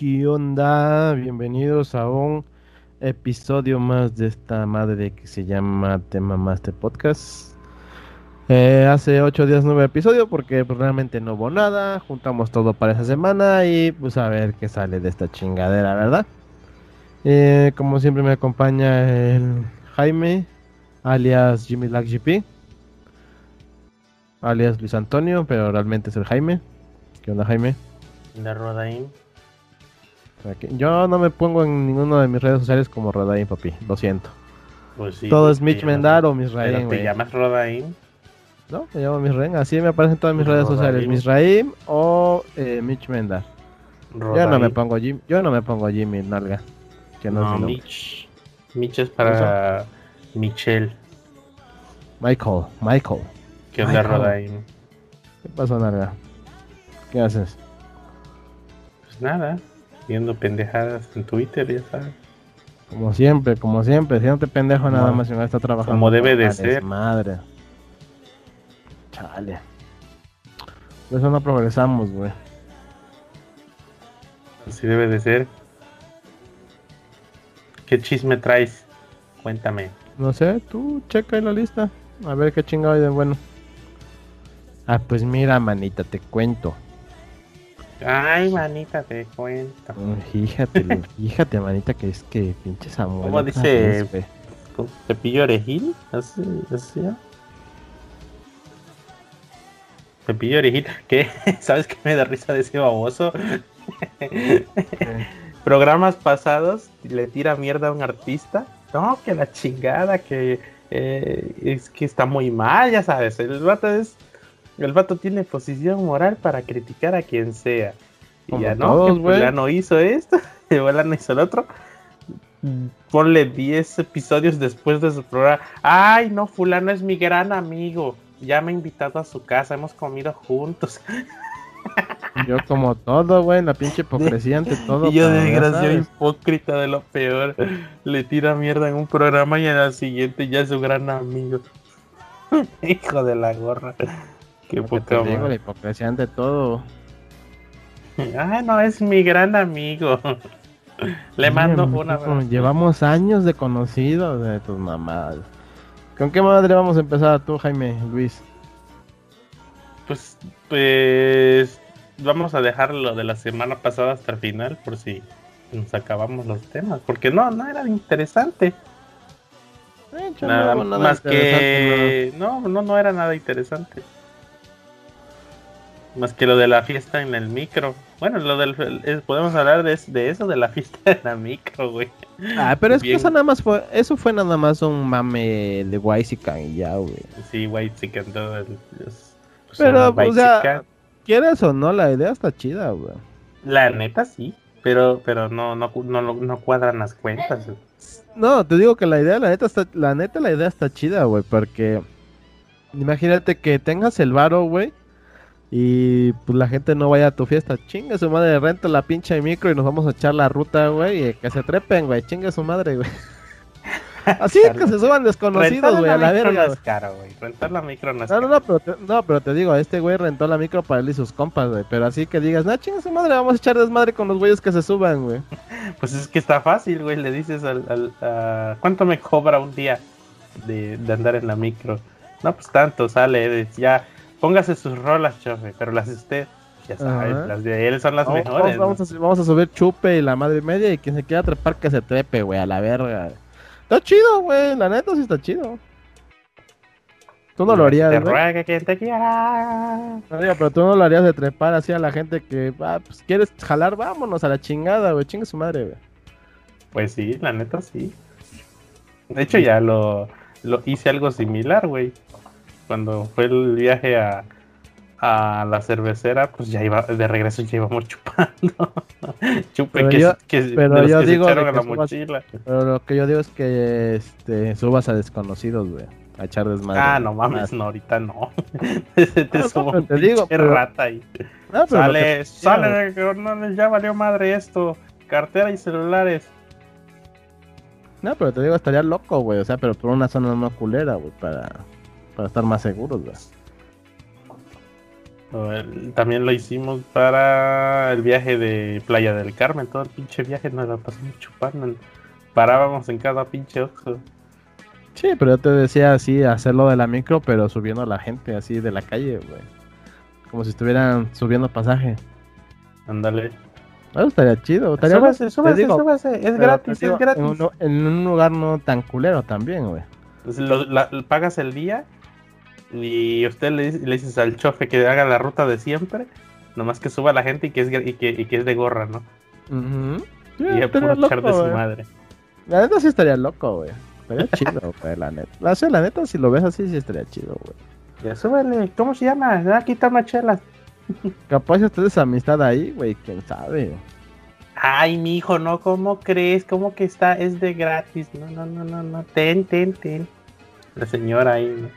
¿Qué onda? Bienvenidos a un episodio más de esta madre que se llama Tema Master Podcast. Eh, hace ocho días nuevo episodio porque pues, realmente no hubo nada. Juntamos todo para esa semana y pues a ver qué sale de esta chingadera, ¿verdad? Eh, como siempre me acompaña el Jaime, alias Jimmy Lack GP, alias Luis Antonio, pero realmente es el Jaime. ¿Qué onda, Jaime? De Rodaín. Yo no me pongo en ninguna de mis redes sociales como Rodaín, papi. Lo siento. Pues sí, Todo es Mitch Mendar o Misraim, ¿Pero ¿Te llamas Rodaín? No, me llamo Misraim. Así me aparecen todas mis redes sociales. Misraim o eh, Mitch Mendar. Yo no me pongo Jim, yo no me pongo Jimmy Nalga. Que no, es. Mitch. Mitch es para Michelle. Michael, Michael. ¿Qué onda. Rodaín? ¿Qué pasó, Nalga? ¿Qué haces? Pues nada, pendejadas en Twitter, ya sabes. Como siempre, como siempre. Si no te pendejo nada más si no está trabajando. como debe de ser. Madre. Chale. Por eso no progresamos, güey. Así debe de ser. ¿Qué chisme traes? Cuéntame. No sé, tú checa ahí la lista. A ver qué chingado hay de bueno. Ah, pues mira, manita, te cuento. Ay, manita, te cuento. Mm, Fíjate, fíjate, manita, que es que pinche Samuel. ¿Cómo dice? vez, güey. ¿Con ¿Cepillo orejil? ¿Así? ¿Así? ¿Cepillo orejil? ¿Qué? ¿Sabes qué me da risa de ese baboso? Programas pasados le tira mierda a un artista. No, que la chingada, que eh, es que está muy mal, ya sabes. El vato es. El vato tiene posición moral para criticar a quien sea. Y Como ya no, fulano hizo esto, fulano hizo el otro. Ponle 10 episodios después de su programa. Ay, no, fulano es mi gran amigo. Ya me ha invitado a su casa, hemos comido juntos. Yo como todo, güey, la pinche hipocresía ante todo. y yo, desgraciado hipócrita de lo peor, le tira mierda en un programa y en el siguiente ya es su gran amigo. Hijo de la gorra. Qué te poca digo, la hipocresía ante todo. Ah, no, es mi gran amigo. Le Sí, mando una abrazo. Llevamos años de conocidos de tus mamadas. ¿Con qué madre vamos a empezar tú, Jaime, Luis? Pues, pues vamos a dejar lo de la semana pasada hasta el final por si nos acabamos los temas, porque no, no era interesante. Eh, yo Nada, no nada más interesante, que no, no, no era nada interesante. Más que lo de la fiesta en el micro. Bueno, lo del es- podemos hablar de, de eso, de la fiesta en la micro, güey. Ah, pero es que Bien. eso nada más fue, eso fue nada más un mame de Waisican y ya, güey. Sí, Chicken todo el- es- pues, Pero, o sea, quieres o no, la idea está chida, güey. la neta sí, pero, pero no, no, no, no cuadran las cuentas. No, te digo que la idea, la neta, está, la neta, la idea está chida, güey, porque imagínate que tengas el varo, güey, y pues la gente no vaya a tu fiesta. Chinga su madre, renta la pinche micro y nos vamos a echar la ruta, güey, y que se trepen, güey, chinga su madre, güey. Así que se suban desconocidos, güey, a la verga. no es caro, güey. Rentar la micro no es No, no, pero te, no, pero te digo, este güey rentó la micro para él y sus compas, güey. Pero así que digas, no, chinga su madre, vamos a echar desmadre con los güeyes que se suban, güey. Pues es que está fácil, güey. Le dices al, al- a- ¿cuánto me cobra un día de, de andar en la micro? No, pues tanto, sale, ya, póngase sus rolas, chofe, pero las de usted, ya sabes, Ajá. las de él son las Vamos, mejores. vamos, vamos a, vamos a subir chupe y la madre media y quien se quiera trepar que se trepe, güey, a la verga. Está chido, güey, la neta sí está chido. Tú no lo harías, Te ruega quien te quiera. Pero tú no lo harías de trepar así a la gente que, ah, pues quieres jalar, vámonos a la chingada, güey, chinga su madre, güey. Pues sí, la neta sí. De hecho, ya lo, lo hice algo similar, güey. Cuando fue el viaje a, a la cervecera, pues ya iba, de regreso ya íbamos chupando. Chupe Pero que, yo- que- pero de los yo que se digo de echaron a la subas- mochila. Pero lo que yo digo es que este, subas a desconocidos, güey, a echar desmadre. Ah, no mames, no, ahorita no. Se te No, no, subo te digo, pero- rata ahí. No, Sale, que- sale, carnales, ya valió madre esto. Cartera y celulares. No, pero te digo, estaría loco, güey. O sea, pero por una zona no culera, güey, para, para estar más seguros, el- también lo hicimos para el viaje de Playa del Carmen. Todo el pinche viaje nos la pasamos chupando. Parábamos en cada pinche ojo. Sí, pero yo te decía así, hacerlo de la micro, pero subiendo a la gente así de la calle, güey. Como si estuvieran subiendo pasaje. Ándale. Eso estaría chido. Estaría Súbase, te súbase, digo, súbase. Es gratis, digo, es gratis. En un, en un lugar no tan culero también, güey. Pues lo- la- pagas el día y usted le, dice- le dices al chofe que haga la ruta de siempre. Nomás que suba la gente y que es, y que, y que es de gorra, ¿no? Sí, y a puro echar de loco, su madre. La neta sí estaría loco, güey. Estaría chido, güey, la neta. La, neta, si lo ves así, sí estaría chido, güey. Ya súbele. ¿Cómo se llama? Ah, Aquí está Machela. Capaz si ustedes amistad ahí, güey, quién sabe. Ay, mi hijo, no, ¿cómo crees? ¿Cómo que está? Es de gratis. No, no, no, no, no. Ten, ten, ten. La señora ahí, ¿no?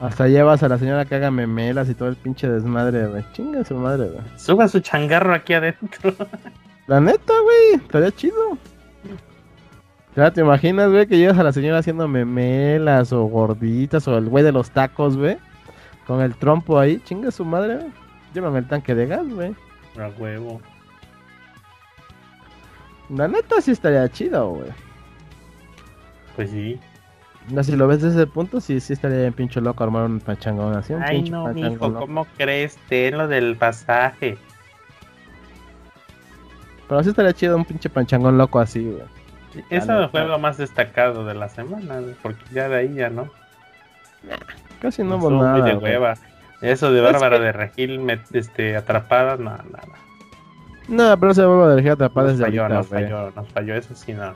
Hasta llevas a la señora que haga memelas y todo el pinche desmadre, güey. Chinga su madre, güey. Suba su changarro aquí adentro. La neta, güey, estaría chido. Ya te imaginas, güey, que llegas a la señora haciendo memelas o gorditas o el güey de los tacos, güey. Con el trompo ahí, chinga su madre, güey. Llévame el tanque de gas, güey. A huevo. La neta sí estaría chido, güey. Pues sí. No, si lo ves desde ese punto, sí, sí estaría bien pinche loco armar un pachangón así. Un Ay, no, mijo, loco. ¿cómo crees? Ten lo del pasaje. Pero sí estaría chido un pinche panchangón loco así, güey. Eso fue lo más destacado de la semana, güey, porque ya de ahí ya no. Casi no hubo nada. de hueva. Eso de Es Bárbara que- de Regil me- este, atrapada, no, nada. No, pero se vuelve a dejar atrapada Nos desde falló, ahorita, nos güey. falló, nos falló, eso sí, no.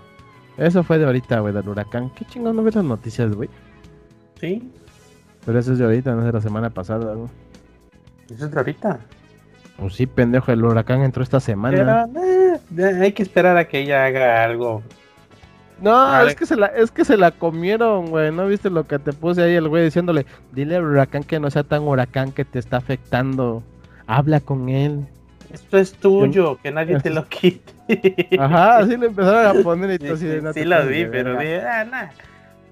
Eso fue de ahorita, güey, del huracán. ¿Qué chingón no ves las noticias, güey? Sí, Pero eso es de ahorita, no es de la semana pasada, güey. eso es de ahorita. Pues sí, pendejo, el huracán entró esta semana. Pero eh, hay que esperar a que ella haga algo. No, A es que, se la, es que se la comieron, güey. ¿No viste lo que te puse ahí el güey diciéndole? Dile al huracán que no sea tan huracán que te está afectando. Habla con él. Esto es tuyo, que nadie te lo quite. Ajá, así le empezaron a poner y tú así de no sí lo vi, pero dije, ah, nah.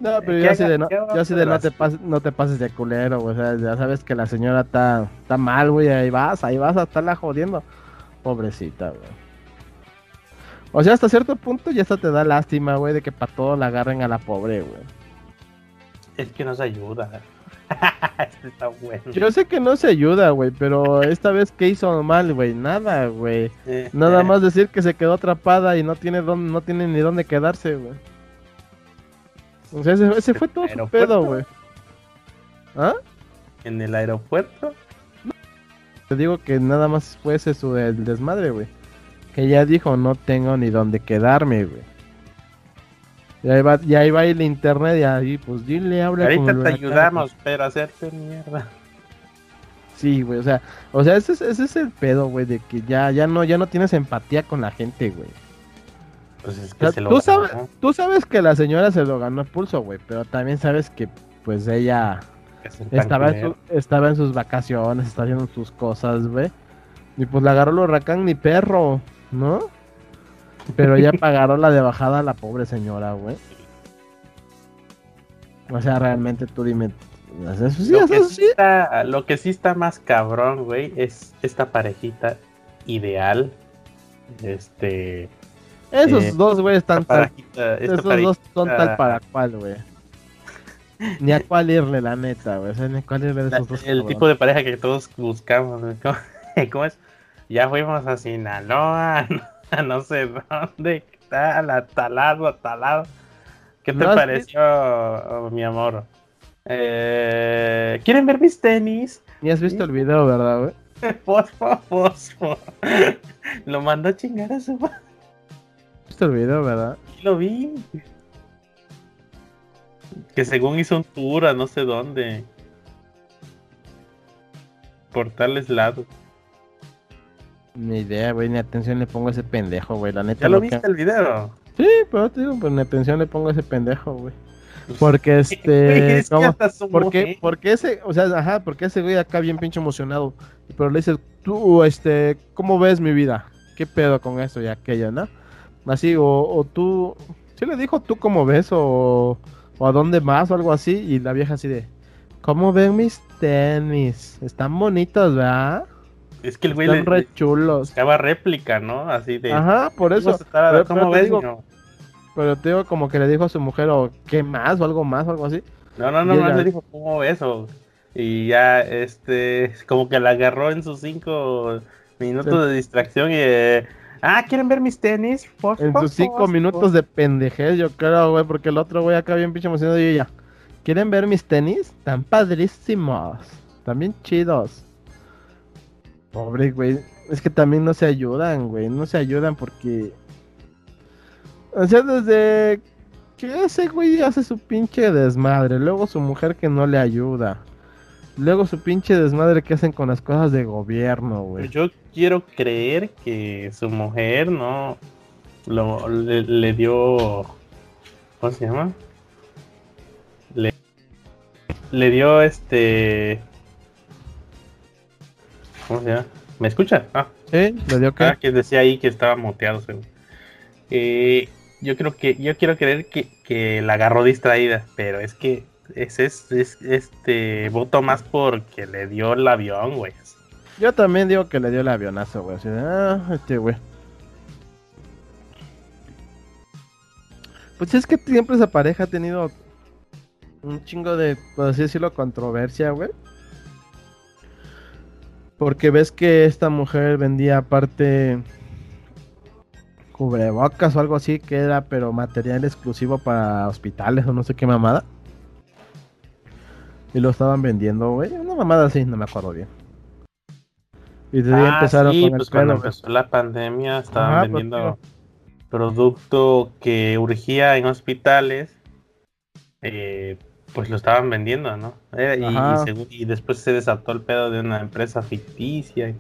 No, pero que yo así de no, yo así de no te pases, no te pases de culero, güey. O sea, ya sabes que la señora está, está mal, güey. Ahí vas, ahí vas a estarla jodiendo. Pobrecita, güey. O sea, hasta cierto punto ya hasta te da lástima, güey, de que para todo la agarren a la pobre, güey. Es que nos ayuda. Este está bueno. Yo sé que no se ayuda, güey, pero esta vez que hizo mal, güey, nada, güey. Eh, Nada eh, más decir que se quedó atrapada y no tiene dónde, no tiene ni dónde quedarse, güey. O sea, ese, ese fue todo su pedo, güey. ¿Ah? En el aeropuerto. Te digo que nada más fue ese su el desmadre, güey. Que ya dijo, no tengo ni dónde quedarme, güey. Y ahí va, y ahí va el internet y ahí, pues dile, habla Ahorita te ayudamos, pero hacerte mierda. pues. Sí, güey, o sea, o sea, ese es, ese es el pedo, güey, de que ya, ya no, ya no tienes empatía con la gente, güey. Pues es O que sea, se lo tú, ganó. sabes, tú sabes que la señora se lo ganó a pulso, güey, pero también sabes que, pues, ella Es estaba en, su- estaba en sus vacaciones, estaba haciendo sus cosas, güey. Y pues la agarró el huracán ni perro, ¿no? Pero ya pagaron la de bajada a la pobre señora, güey. O sea, realmente tú dime. Eso sí, lo, eso que sí está, lo que sí está más cabrón, güey, es esta parejita ideal. Este. Esos eh, dos, güey, están tal. parejita, Esos dos son tal para cual, güey. Ni a cuál irle, la neta, güey. O sea, ni a cuál irle de la- esos dos. el tipo de pareja que todos buscamos. güey. ¿Cómo, cómo es? Ya fuimos a Sinaloa, a no sé dónde, tal, a talado, a talado. ¿Qué te ¿No has pareció, oh, mi amor? Eh, ¿Quieren ver mis tenis? Ni has visto el video, ¿verdad, güey? Fosfo, fosfo. Lo mandó a chingar a su madre. ¿Has visto el video, verdad? Lo vi. Que según hizo un tour a no sé dónde. Por tales lados. Ni idea, güey. Ni atención le pongo a ese pendejo, güey. La neta. ¿Ya lo viste el video? Sí, pero te digo, pues ni atención le pongo a ese pendejo, güey. Porque Güey, este. es que ¿cómo? hasta su ¿Por qué? mujer- Porque ese, o sea, ajá, porque ese güey acá bien pinche emocionado. Pero le dices, tú, este, ¿cómo ves mi vida? ¿Qué pedo con esto y aquello, no? Así, o, o tú, sí le dijo, ¿tú cómo ves? O, o a dónde más o algo así. Y la vieja así de, ¿Cómo ven mis tenis? Están bonitos, ¿verdad? Es que el güey Están le, re chulos. réplica, ¿no? Así de. Ajá, por eso. "Vamos a estar a- Pero- ¿Cómo pero te ves? digo- No, Pero te digo como que le dijo a su mujer o qué más o algo más o algo así. no, no, no, ella- le dijo, ¿cómo ves? O- Y ya, este, como que la agarró en sus cinco minutos Sí. de distracción y de, ah, ¿quieren ver mis tenis? Por En sus cinco favor". minutos de pendejez, yo creo, güey, porque el otro güey acá bien pinche emocionado y ella. ¿Quieren ver mis tenis? Están padrísimos. Están bien chidos. Pobre, güey. Es que también no se ayudan, güey. No se ayudan porque. O sea, desde que ese güey hace su pinche desmadre. Luego su mujer que no le ayuda. Luego su pinche desmadre que hacen con las cosas de gobierno, güey. Yo quiero creer que su mujer no lo, le, le dio. ¿Cómo se llama? Le, le dio este. ¿Cómo se llama? ¿Me escucha? Ah, ¿Sí? ¿Le dio qué? ah, que decía ahí que estaba muteado. según. Eh, yo creo que yo quiero creer que, que la agarró distraída, pero es que ese es, es este voto más porque le dio el avión, güey. Yo también digo que le dio el avionazo, güey. Así de, ah, este güey. Pues es que siempre esa pareja ha tenido un chingo de, por así decirlo, controversia, güey. Porque ves que esta mujer vendía aparte cubrebocas o algo así que era, pero material exclusivo para hospitales o no sé qué mamada. Y lo estaban vendiendo, güey. Una mamada así, no me acuerdo bien. Y desde ahí Ah, empezaron sí, con pues cuando empezó la pandemia estaban Ajá, pues, vendiendo producto que urgía en hospitales, eh, pues lo estaban vendiendo, ¿no? Eh, y, después se desató el pedo de una empresa ficticia.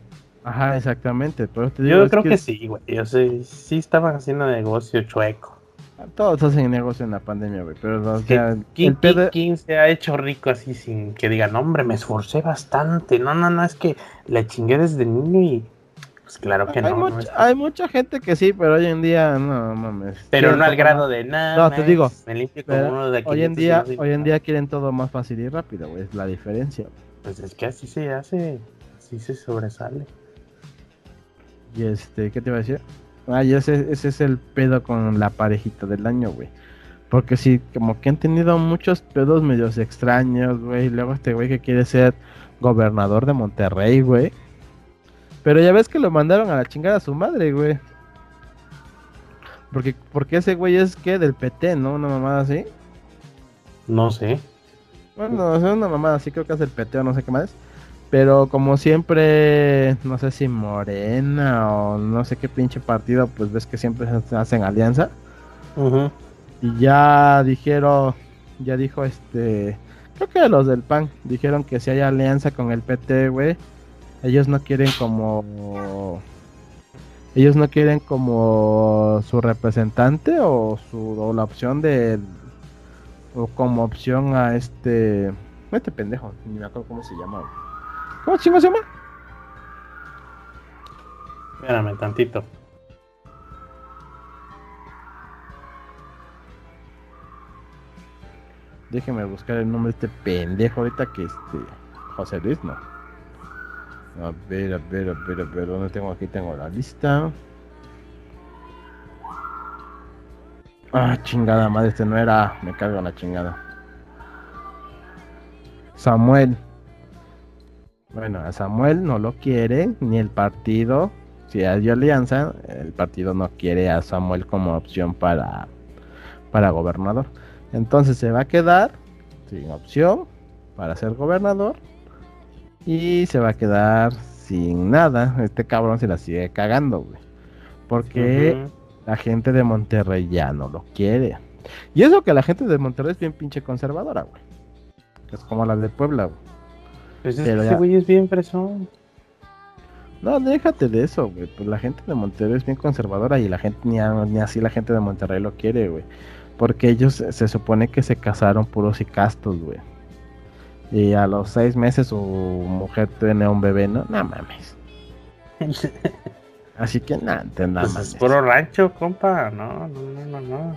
Ajá, exactamente. Pero te digo, Yo creo que, sí, güey. Yo sé, sí estaban haciendo negocio chueco. Todos hacen negocio en la pandemia, güey. Pero o sea, ¿quién, el pedo. quién se ha hecho rico así sin que digan, hombre, me esforcé bastante? No, no, no, es que la chingué desde niño y... Pues claro que hay, no. no mucha, es- hay mucha gente que sí, pero hoy en día no mames. Pero no al grado de nada. No, te digo, Me limpio como pero uno de Hoy en 500 día, hoy en día quieren todo más fácil y rápido, güey. Es la diferencia. Pues es que así se hace. Así se sobresale. Y este, ¿qué te iba a decir? Ah, y ese, ese es el pedo con la parejita del año, güey. Porque sí, como que han tenido muchos pedos medios extraños, güey. Luego este güey que quiere ser gobernador de Monterrey, güey. Pero ya ves que lo mandaron a la chingada a su madre, güey. Porque, porque ese güey es que del PT, ¿no? Una mamada así. No sé. Bueno, es una mamada así, creo que es el PT o no sé qué más. Pero como siempre, no sé si Morena o no sé qué pinche partido, pues ves que siempre se hacen alianza. Y ya dijeron, ya dijo este, creo que los del PAN dijeron que si hay alianza con el PT, güey, ellos no quieren como, ellos no quieren como su representante o su o la opción de, o como opción a este, este pendejo, ni me acuerdo cómo se llama. ¿Cómo chingo se llama? Espérame tantito. Déjeme buscar el nombre de este pendejo ahorita que este. José Luis, no. A ver, a ver, a ver, a ver, ¿dónde tengo? Aquí tengo la lista. Ah, chingada madre, este no era. Me cargo la chingada. Samuel. Bueno, a Samuel no lo quiere, ni el partido. Si hay alianza, el partido no quiere a Samuel como opción para, para gobernador. Entonces se va a quedar sin opción para ser gobernador. Y se va a quedar sin nada. Este cabrón se la sigue cagando, güey. Porque la gente de Monterrey ya no lo quiere. Y eso que la gente de Monterrey es bien pinche conservadora, güey. Es como la de Puebla, güey. Pues es Pero que ya- ese güey es bien fresón. No, déjate de eso, güey. Pues la gente de Monterrey es bien conservadora y la gente ni, a- ni así la gente de Monterrey lo quiere, güey. Porque ellos se- se supone que se casaron puros y castos, güey. Y a los seis meses su mujer tiene un bebé, ¿no? No mames. Así que nada, te nada Pues mames. es puro rancho, compa. No, no, no, no, no.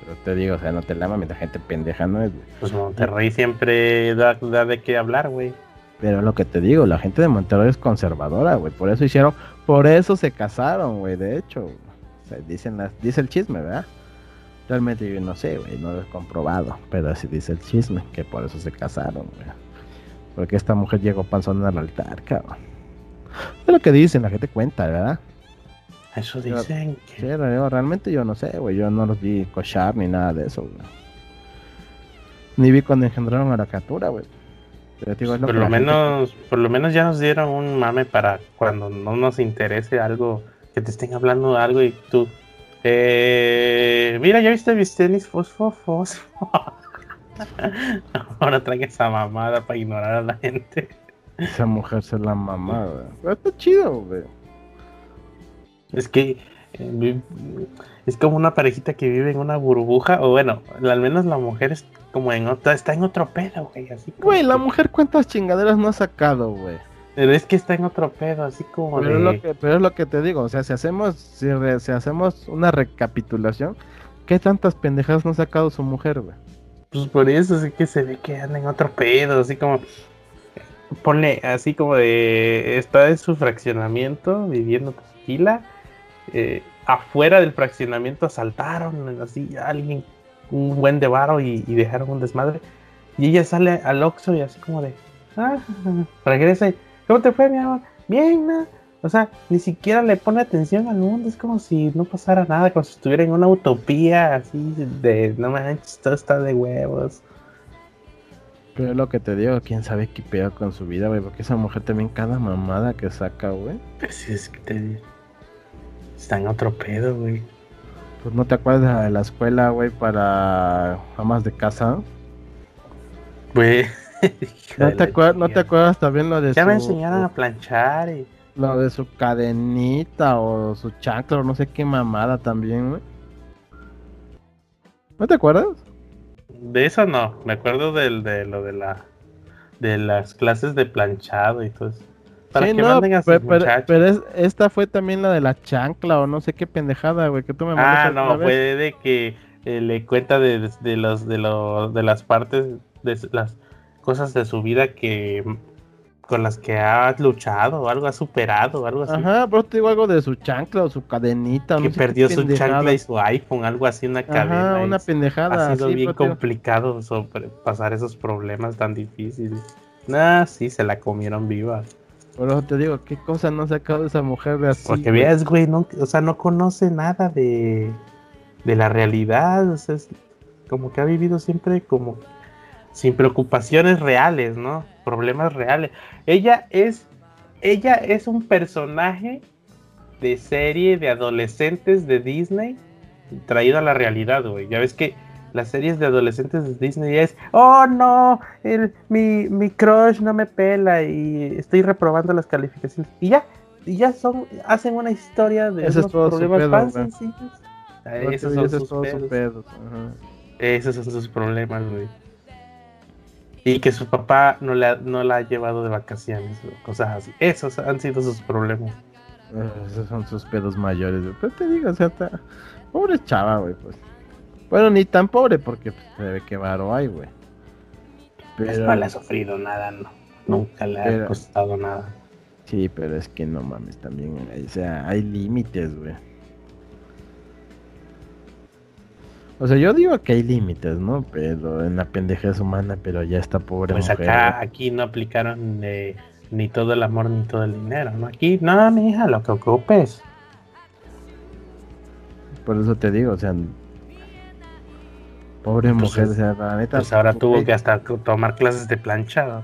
Pero te digo, o sea, no te la mames, la gente pendeja no es, güey. Pues Monterrey siempre da, da de qué hablar, güey. Pero lo que te digo, la gente de Monterrey es conservadora, güey. Por eso hicieron, por eso se casaron, güey. De hecho, o sea, dicen las, dice el chisme, ¿verdad? Realmente yo no sé, güey, no lo he comprobado. Pero así dice el chisme, que por eso se casaron, güey. Porque esta mujer llegó panzón al altar, cabrón. Es lo que dicen, la gente cuenta, ¿verdad? Eso dicen. Sí, yo, realmente yo no sé, güey. Yo no los vi cochar ni nada de eso, güey. Ni vi cuando engendraron a la criatura, güey. Pero digo, es lo por lo menos, por lo menos ya nos dieron un mame para cuando no nos interese algo, que te estén hablando de algo y tú, eh, mira, ya viste mis tenis fosfo, fosfo. Ahora traen esa mamada para ignorar a la gente. Esa mujer se la mamada. Pero está chido, güey. Es que eh, es como una parejita que vive en una burbuja, o bueno, al menos la mujer es como en otra, está en otro pedo, güey, así Güey, la mujer cuántas chingaderas no ha sacado, güey. Pero es que está en otro pedo, así como pero, es lo que, pero es lo que te digo, o sea, si hacemos, si, hacemos una recapitulación, ¿qué tantas pendejadas no ha sacado su mujer, güey? Pues por eso es que se ve que anda en otro pedo, así como ponle así como de está en su fraccionamiento viviendo tranquila eh, afuera del fraccionamiento asaltaron así a alguien un buen de varo y, dejaron un desmadre. Y ella sale al Oxxo y así como de, ah, regresa y, ¿cómo te fue, mi amor? Bien, ¿no? O sea, ni siquiera le pone atención al mundo, es como si no pasara nada, como si estuviera en una utopía así de, no manches, todo está de huevos. Pero lo que te digo, quién sabe qué pedo con su vida, güey, porque esa mujer también cada mamada que saca, güey. Pues es que te digo. Está en otro pedo, güey. Pues no te acuerdas de la escuela, güey, para amas de casa. Güey. ¿No, te acuerdas, ¿No te acuerdas también lo de ya me enseñaron a planchar y... Lo de su cadenita o su chancla o no sé qué mamada también, güey. ¿No te acuerdas? De eso no, me acuerdo del, de lo de la de las clases de planchado y todo eso. Para que no, manden a sus pero, pero, esta fue también la de la chancla o no sé qué pendejada, güey, que tú me Ah, no, fue de que eh, le cuenta de, de, los, de, los, de las partes, de las cosas de su vida que con las que ha luchado algo ha superado algo así. Ajá, pero te digo algo de su chancla o su cadenita. Que perdió su chancla y su iPhone, algo así, una cadena. Ajá, una pendejada. Ha sido bien complicado sobre pasar esos problemas tan difíciles. Nah, sí, se la comieron viva. Pero te digo, ¿qué cosa no ha sacado esa mujer de así? Porque veas, güey, no, o sea, no conoce nada de, de la realidad. O sea, es como que ha vivido siempre como sin preocupaciones reales, ¿no? Problemas reales. Ella es, ella es un personaje de serie de adolescentes de Disney traído a la realidad, güey. Ya ves que las series de adolescentes de Disney es, oh no, el, mi, mi crush no me pela y estoy reprobando las calificaciones. Y ya, y ya son, hacen una historia de esos problemas tan sencillos. Esos son sus pedos. Esos son sus problemas, güey. Y que su papá no, le no la ha llevado de vacaciones, cosas así. Esos han sido sus problemas. Esos son sus pedos mayores, Pero te digo, o sea, pobre chava, güey, pues. Bueno, ni tan pobre porque pues, se ve que varo hay, güey. Pero... no le ha sufrido nada, no. Nunca le ha costado nada. Sí, pero es que no mames, también, o sea, hay límites, güey. O sea, yo digo que hay límites, ¿no? Pero en la pendejez humana, pero ya está pobre Pues acá, aquí no aplicaron eh, ni todo el amor ni todo el dinero, ¿no? Aquí, no, mi hija, lo que ocupes. Por eso te digo, o sea, Pobre mujer, o sea, la neta. Pues ahora tuvo que hasta tomar clases de planchado.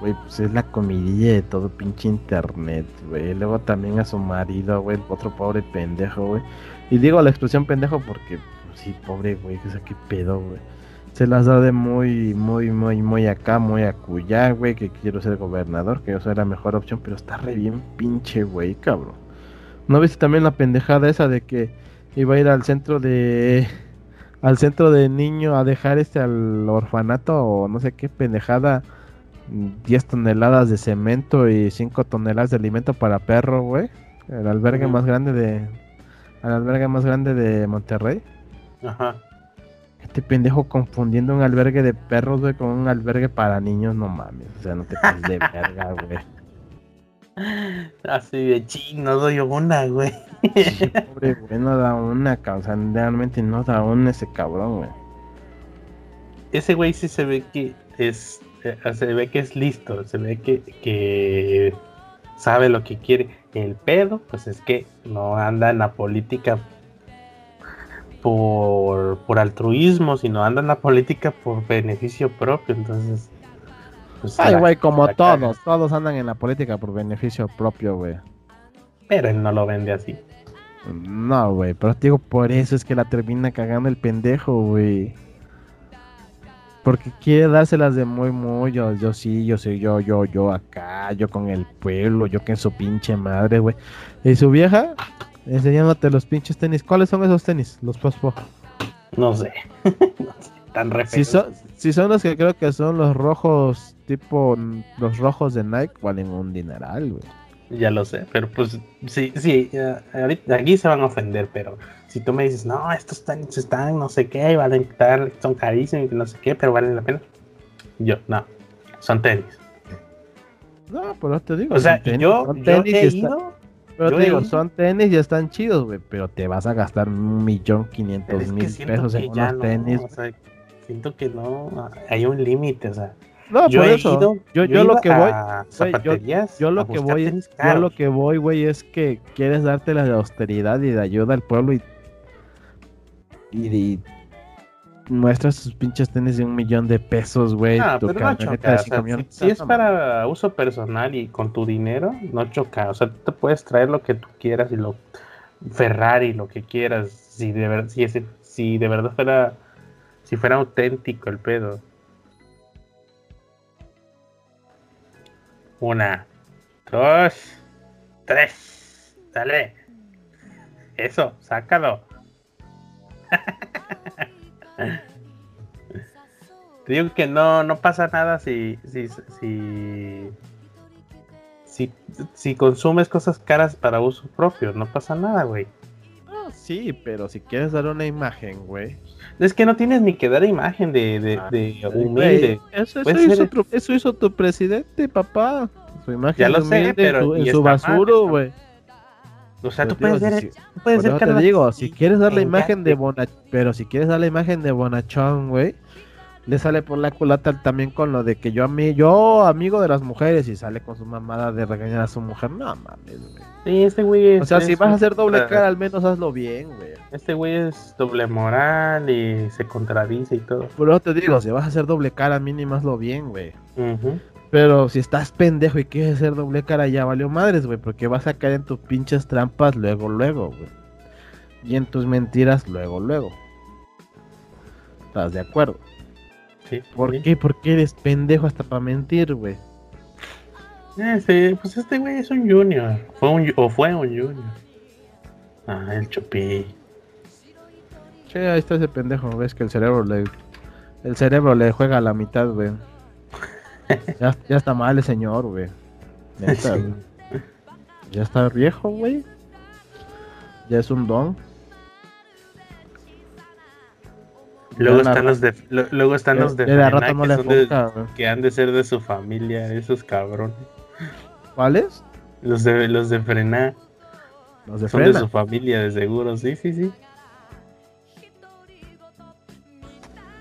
Güey, pues es la comidilla de todo pinche internet, güey. Luego también a su marido, güey, otro pobre pendejo, güey. Y digo la expresión pendejo porque, pues, sí, pobre, güey, que sea, qué pedo, güey. Se las da de muy, muy, muy, muy acá, muy acullá, güey, que quiero ser gobernador, que yo soy la mejor opción, pero está re bien pinche, güey, cabrón. ¿No viste también la pendejada esa de que iba a ir al centro de al centro de niño a dejar este al orfanato o no sé qué pendejada 10 toneladas de cemento y 5 toneladas de alimento para perro, güey. El albergue más grande de el albergue más grande de Monterrey. Ajá. Este pendejo confundiendo un albergue de perros, güey, con un albergue para niños, no mames. O sea, no te pases de verga, güey. Así de chino, doy una, güey. Pobre güey, no da una, causa, realmente no da una ese cabrón, güey. Ese güey sí se ve que es, eh, se ve que es listo, se ve que, que sabe lo que quiere. El pedo, pues es que no anda en la política por, por altruismo, sino anda en la política por beneficio propio. Entonces, pues, Ay, güey, como todos, todos andan en la política por beneficio propio, güey. Pero él no lo vende así. No, güey, pero te digo, por eso es que la termina cagando el pendejo, güey. Porque quiere dárselas de muy, muy, yo, yo sí, yo soy yo, yo, yo acá, yo con el pueblo, yo que en su pinche madre, güey. Y su vieja, enseñándote los pinches tenis. ¿Cuáles son esos tenis? Los pospo. No sé. no sé. Tan si son, si son los que creo que son los rojos, tipo los rojos de Nike, valen un dineral, güey. Ya lo sé, pero pues sí, sí, aquí se van a ofender, pero si tú me dices, no, estos tenis están no sé qué, valen, son carísimos y no sé qué, pero valen la pena. Yo, no, son tenis. No, pero te digo, o sea, yo, he ido, pero te digo, son tenis y están chidos, güey, pero te vas a gastar un millón quinientos mil pesos en unos tenis. siento que no, hay un límite, o sea. No, yo por eso. yo, yo, lo que voy, yo, lo que voy, yo lo que voy, güey, es que quieres darte la de austeridad y de ayuda al pueblo y, y, muestras sus pinches tenis de un millón de pesos, güey. Ah, pero no choca, si, es para uso personal y con tu dinero, no choca. O sea, tú te puedes traer lo que tú quieras y lo Ferrari, lo que quieras. Si de verdad, si, si de verdad fuera, si fuera auténtico el pedo. Una, dos, tres. Dale. Eso, sácalo. Te digo que no, no pasa nada si, si, si, si, si consumes cosas caras para uso propio. No pasa nada, güey. sí, pero si quieres dar una imagen, güey. Es que no tienes ni que dar imagen de, de, de humilde. Eso, hizo tu, eso, hizo tu, presidente, papá. Su imagen ya lo sé, pero en su basuro, güey. O sea, tú puedes ser, tú puedes ser te digo, si quieres dar la imagen de Bonachón, pero si quieres dar la imagen de Bonachón, güey, le sale por la culata también con lo de que yo a mí, yo amigo de las mujeres y sale con su mamada de regañar a su mujer, no mames, güey. Sí, este güey es, O sea, si vas a hacer doble cara, al menos hazlo bien, güey. Este güey es doble moral y se contradice y todo. Pero te digo, si vas a hacer doble cara, mínimo hazlo bien, güey. Pero si estás pendejo y quieres hacer doble cara, ya valió madres, güey, porque vas a caer en tus pinches trampas luego, luego, güey. Y en tus mentiras luego, luego. ¿Estás de acuerdo? Sí. ¿Por qué? Porque eres pendejo hasta para mentir, güey. Eh, pues este güey es un junior. Fue un, o fue un junior. Ah, el chupi. Che, ahí está ese pendejo. Ves que el cerebro le. El cerebro le juega a la mitad, güey. Ya, ya está mal el señor, güey. Ya está, ya está viejo, güey. Ya es un don. Luego están, los de, luego están los de, que, han de ser de su familia, esos cabrones. ¿Cuáles? Los de los de frenar. Los de Son de su familia, de seguro, sí, sí, sí.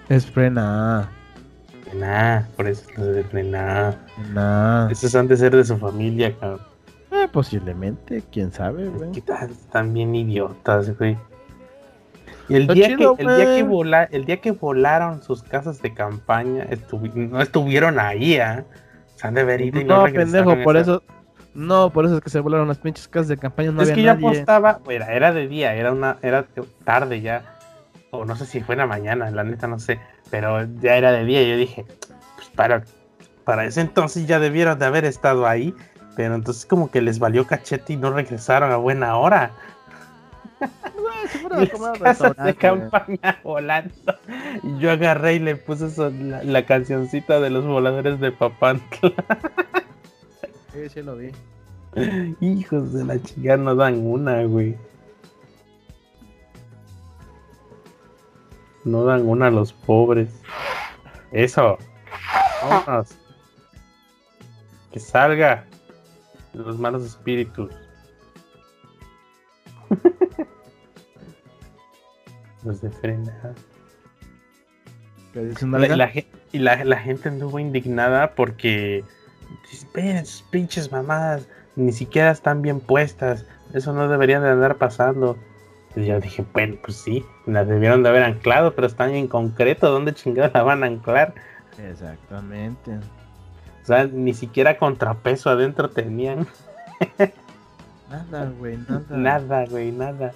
Es frena. Frena, por eso los de frena. Nah. Esos han de ser de su familia, cabrón. Eh, posiblemente, quién sabe, güey. Están bien idiotas, güey. Y el día, que, el, día que el día que volaron sus casas de campaña, no estuvieron ahí, ¿eh? Se han de ver ido y no, no pendejo, por eso. No, por eso es que se volaron las pinches casas de campaña. No es que yo apostaba, era, era de día, era una, era tarde ya. O no sé si fue en la mañana, la neta no sé. Pero ya era de día. Y yo dije, pues para, para ese entonces ya debieron de haber estado ahí. Pero entonces como que les valió cachete y no regresaron a buena hora de campaña volando. Y yo agarré y le puse la, cancioncita de los voladores de Papantla. Sí, sí lo vi. Hijos de la chica, no dan una, güey. No dan una a los pobres. Eso. Vámonos. Que salga los malos espíritus. los de frena. La, la, y la, la, gente anduvo indignada porque ven sus pinches mamadas, ni siquiera están bien puestas, eso no deberían de andar pasando. Yo dije, bueno, pues sí, las debieron de haber anclado, pero están en concreto, ¿dónde chingados la van a anclar? Exactamente. O sea, ni siquiera contrapeso adentro tenían. nada, güey, nada. Nada, güey, nada.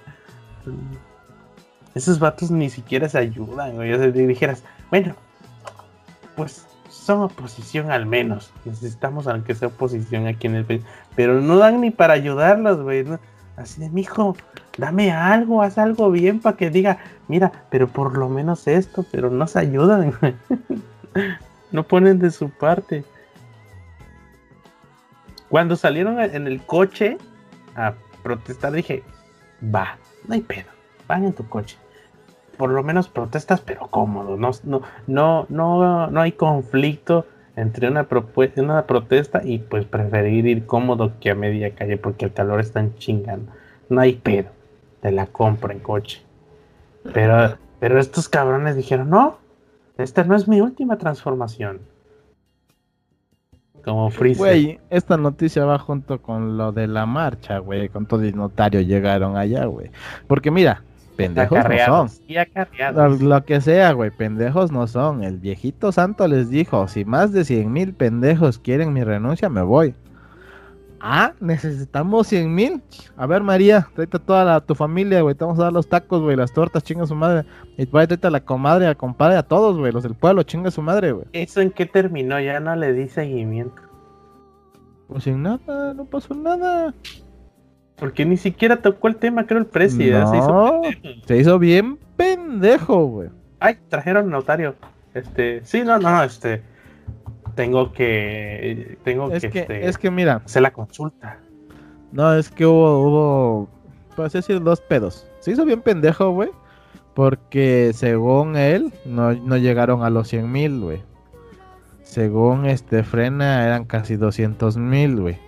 Esos vatos ni siquiera se ayudan, güey. O sea, dijeras, bueno, pues son oposición al menos. Necesitamos aunque sea oposición aquí en el país. Pero no dan ni para ayudarlos, güey. Así de, mijo, dame algo, haz algo bien para que diga, mira, pero por lo menos esto, pero no se ayudan. no ponen de su parte. Cuando salieron en el coche a protestar, dije, va, no hay pedo, van en tu coche por lo menos protestas, pero cómodo. No, no, no, no, no hay conflicto entre una, una protesta y pues preferir ir cómodo que a media calle porque el calor está chingando. No hay pedo. Te la compro en coche. Pero, pero estos cabrones dijeron, no, esta no es mi última transformación. Como Freezer. Güey, esta noticia va junto con lo de la marcha, güey. Con todo el notario llegaron allá, güey. Porque mira, pendejos no son. Lo, que sea, güey, pendejos no son. El viejito santo les dijo, si más de 100 mil pendejos quieren mi renuncia, me voy. Ah, necesitamos 100 mil. A ver, María, tráete toda la, tu familia, güey. Te vamos a dar los tacos, güey, las tortas, chinga su madre. Y tráete a la comadre, a compadre, a todos, güey, los del pueblo, chinga su madre, güey. ¿Eso en qué terminó? Ya no le di seguimiento. Pues sin nada, no pasó nada. Porque ni siquiera tocó el tema, creo, el precio. No, se, hizo bien pendejo, güey. Ay, trajeron notario. Este, sí, no, no, este. Tengo que. Tengo es que. este, es que mira. Se la consulta. No, es que hubo. hubo pues decir, dos pedos. Se hizo bien pendejo, güey. Porque según él, no, no llegaron a los 100 mil, güey. Según este Frena, eran casi 200 mil, güey.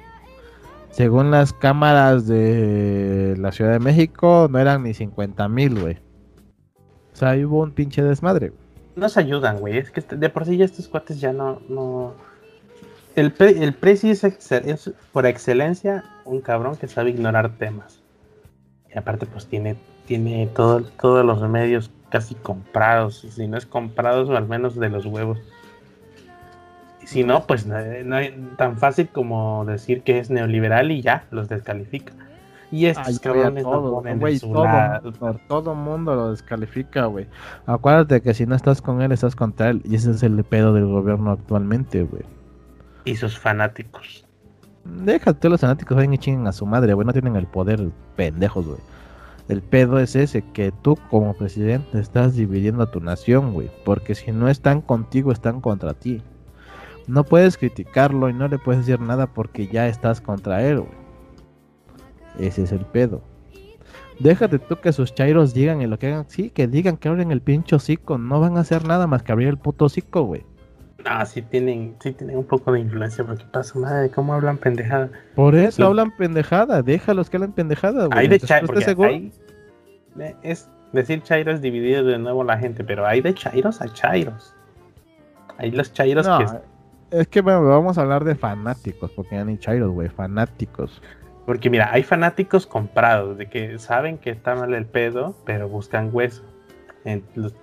Según las cámaras de la Ciudad de México, no eran ni 50 mil, güey. O sea, hubo un pinche desmadre. No se ayudan, güey. Es que de por sí ya estos cuates ya no. no... El, el Prezi es, por excelencia un cabrón que sabe ignorar temas. Y aparte, pues tiene, tiene todo, todos los remedios casi comprados. Si no es comprados, o al menos de los huevos si no, pues no, es tan fácil como decir que es neoliberal y ya, los descalifica. Y estos cabrones todo, todo, todo mundo lo descalifica, güey. Acuérdate que si no estás con él, estás contra él. Y ese es el pedo del gobierno actualmente, güey. Y sus fanáticos. Déjate, los fanáticos vayan y chinguen a su madre, güey. No tienen el poder, pendejos, güey. El pedo es ese, que tú como presidente estás dividiendo a tu nación, güey. Porque si no están contigo, están contra ti. No puedes criticarlo y no le puedes decir nada porque ya estás contra él, güey. Ese es el pedo. Déjate tú que sus chairos digan y lo que hagan. Sí, que digan que abren el pincho hocico. No van a hacer nada más que abrir el puto hocico, güey. Ah, sí tienen, sí tienen un poco de influencia, porque pasa madre, cómo hablan pendejada. Por eso hablan pendejada, déjalos que hablan pendejada, güey. Hay de chairos, es decir chairos dividido de nuevo la gente, pero hay de chairos a chairos. Hay los chairos que es que vamos a hablar de fanáticos, porque ya ni chairos, güey, fanáticos. Porque mira, hay fanáticos comprados, de que saben que está mal el pedo, pero buscan hueso. los,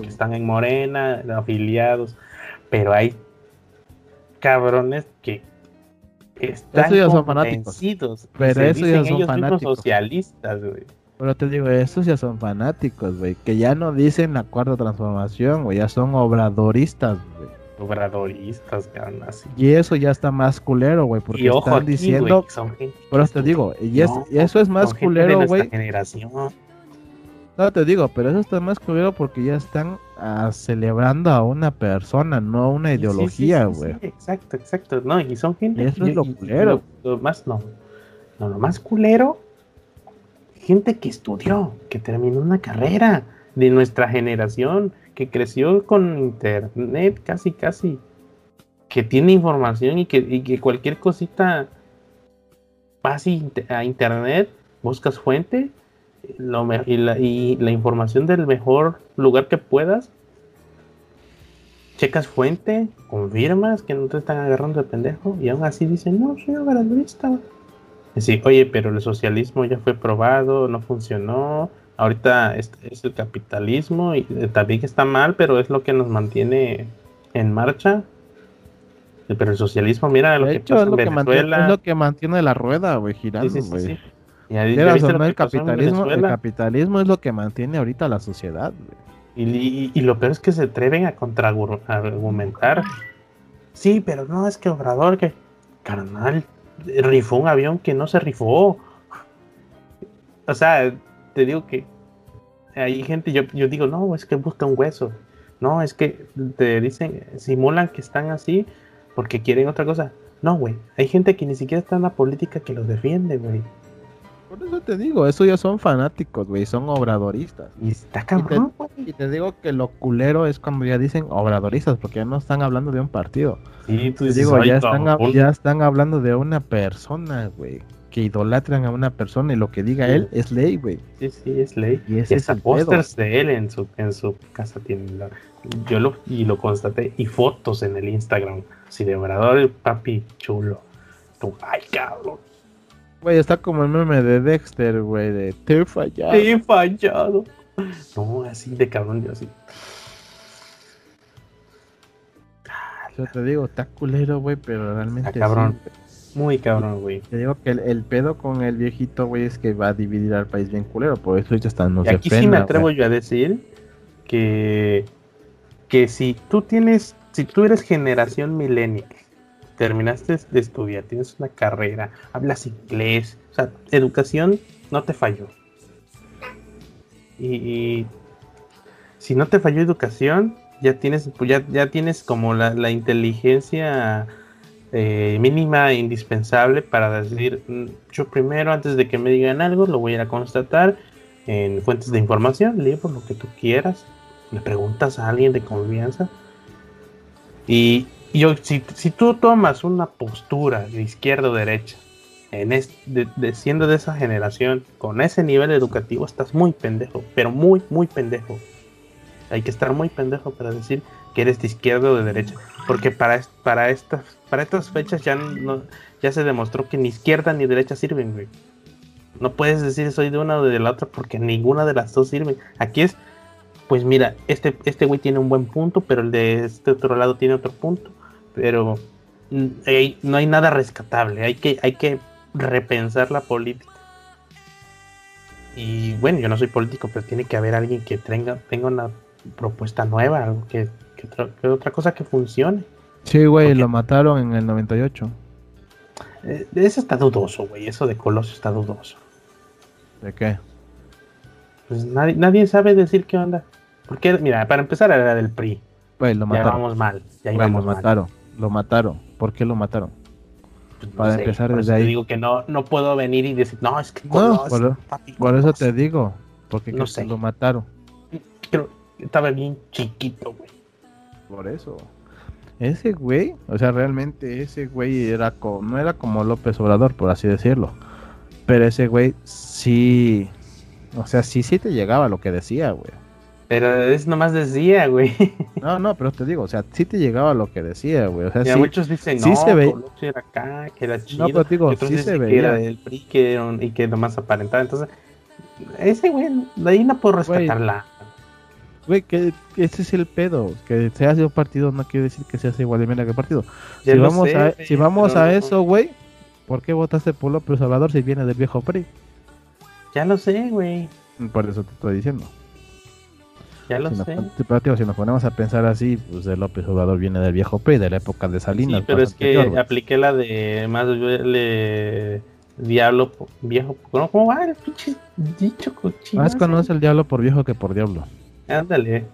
que están en Morena, afiliados. Pero hay cabrones que están esos son fanáticos. Pero esos ya son fanáticos. socialistas, güey. Pero te digo, esos ya son fanáticos, güey. Que ya no dicen la cuarta transformación, güey. Ya son obradoristas, güey obradoristas, así. Y eso ya está más culero, güey, porque están diciendo... pero te digo, y, eso es más culero, güey. No, te digo, pero eso está más culero porque ya están ah, celebrando a una persona, no a una ideología, güey. exacto, exacto. No, y son gente... eso es lo culero. Lo, más, no. No, lo más culero, gente que estudió, que terminó una carrera, de nuestra generación que creció con internet casi casi que tiene información y que, y que cualquier cosita vas a internet buscas fuente lo y, la, información del mejor lugar que puedas checas fuente, confirmas que no te están agarrando de pendejo y aún así dicen, no, soy obradorista. Sí, oye, pero el socialismo ya fue probado, no funcionó, ahorita es, es el capitalismo y eh, también está mal, pero es lo que nos mantiene en marcha. Pero el socialismo, mira lo que pasa es lo en que Venezuela. mantiene, es lo que mantiene la rueda, güey, girando, Sí, sí, sí, güey. sí. Y ahí- Quieras ¿ya viste o lo no, que el en capitalismo, el capitalismo es lo que mantiene ahorita la sociedad, güey. Y, y- y lo peor es que se atreven a contraargumentar. Sí, pero no, es que Obrador, que. Carnal, rifó un avión que no se rifó. O sea, te digo que hay gente, yo, yo digo, no, es que busca un hueso. No, es que te dicen, simulan que están así porque quieren otra cosa. No, güey, hay gente que ni siquiera está en la política que los defiende, güey. Por eso te digo, eso ya son fanáticos, güey, son obradoristas. Y está cabrón. Y te digo que lo culero es cuando ya dicen obradoristas, porque ya no están hablando de un partido. Sí, tú Te dices, digo, "Ay, ya están, a- cabrón". ya están hablando de una persona, güey. Que idolatran a una persona y lo que diga Sí. él es ley, güey. Sí, sí, es ley. Y Y ese es hasta el pedo. pósters de él en su, en su casa tienen. la- yo lo, y lo constaté. Y fotos en el Instagram. Si de Obrador, papi chulo. Tú, ay, cabrón. Güey, está como el meme de Dexter, güey, de te he fallado. He fallado. No, así de cabrón, yo así. Yo te digo, está culero, güey, pero realmente Está cabrón. sí. Muy cabrón, güey. Te digo que el, el pedo con el viejito, güey, es que va a dividir al país bien culero. Por eso ya están no Y aquí sí me atrevo güey. yo a decir que, que si tú tienes, si tú eres generación millennial, terminaste de estudiar, tienes una carrera, hablas inglés, o sea, educación no te falló. Y, y si no te falló educación, ya tienes, pues ya, ya tienes como la, la inteligencia eh, mínima e indispensable para decir, "Mm, yo primero, antes de que me digan algo, lo voy a ir a constatar en fuentes de información, libros, lo que tú quieras. Le preguntas a alguien de confianza. Y, y yo, si, si tú tomas una postura de izquierda o derecha, en es- de- de- siendo de esa generación, con ese nivel educativo, estás muy pendejo, pero muy, muy pendejo. Hay que estar muy pendejo para decir que eres de izquierda o de derecha. Porque para, para, estas, para estas fechas ya, no, ya se demostró que ni izquierda ni derecha sirven, güey. No puedes decir soy de una o de la otra porque ninguna de las dos sirven. Aquí es, pues mira, este este güey tiene un buen punto, pero el de este otro lado tiene otro punto. Pero mm, no hay nada rescatable. Hay que, hay que repensar la política. Y bueno, yo no soy político, pero tiene que haber alguien que tenga, tenga una propuesta nueva, algo que, que otra, otra cosa que funcione. Sí, güey, Porque- lo mataron en el 98. Eh, eso está dudoso, güey. Eso de Colosio está dudoso. ¿De qué? Pues nadie, nadie sabe decir qué onda. Porque, mira, para empezar era del PRI. Güey, lo Ya mataron. íbamos mal. Ya Güey, lo mal. mataron. Lo mataron. ¿Por qué lo mataron? Pues no para sé, empezar desde eso te ahí. digo que no, no puedo venir y decir, no, es que No, Colosio, por- papi, Por eso Colosio". te digo. Porque No sé. lo mataron. Estaba bien chiquito, güey. Por eso. Ese güey, o sea, realmente ese güey era co- no era como López Obrador, por así decirlo. Pero ese güey sí, o sea, sí, sí te llegaba lo que decía, güey. Pero es nomás decía, güey. No, no, pero te digo, o sea, sí te llegaba lo que decía, güey. O sea, sí, muchos dicen, sí no, se ve- era acá, que era chido. no, pero digo, sí se dicen que era veía. del PRI que y que nomás aparentaba. Entonces, ese güey, de ahí no puedo rescatarla. Güey, que que ese es el pedo. Que se hace un partido no quiere decir que se hace igual de mierda que el partido. Ya si vamos, sé, a, si vamos a eso, güey, ¿por qué votaste por López Obrador si viene del viejo PRI? Ya lo sé, güey. Por eso te estoy diciendo. Ya lo Si sé. pero, tío, si nos ponemos a pensar así, pues de López Obrador viene del viejo PRI, de la época de Salinas. Sí, pero es que apliqué la de más le diablo viejo. ¿Cómo, cómo va el pinche dicho cochino? Más conoce el diablo por viejo que por diablo. Ándale.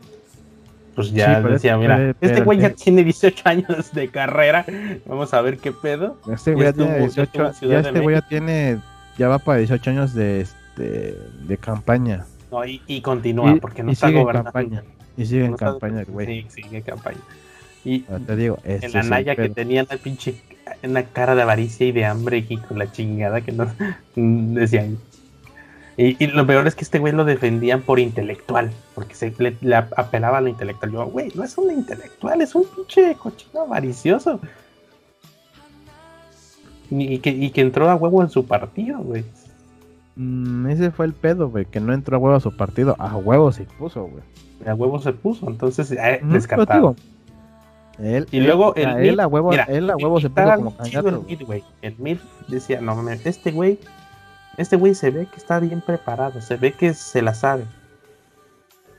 Pues ya Sí, decía, mira, este güey ya tiene 18 años de carrera. Vamos a ver qué pedo. Este güey ya estuvo- tiene ya 18, estuvo en Ciudad ya este güey ya tiene, ya va para 18 años de, este, de campaña. No, y, y continúa, Y- porque no está gobernando. campaña. Y sigue en No campaña, el güey. Sí, sigue en campaña. Y Te digo, en la Naya que tenía la pinche una cara de avaricia y de hambre y con la chingada que no decían. Y, y lo peor es que este güey lo defendían por intelectual, porque se le, le apelaba a lo intelectual. Yo, güey, no es un intelectual, es un pinche cochino avaricioso. Y, y que, y que entró a huevo en su partido, güey. Mm, ese fue el pedo, güey, que no entró a huevo a su partido. A huevo se puso, güey. A huevo se puso, entonces eh, Ujú, descartado. Él, Y luego él, el él Mid, a huevo, mira, él a huevo se puso como candidato. el Mid, güey. El Mid decía, no mames, este güey, este güey se ve que está bien preparado, se ve que se la sabe.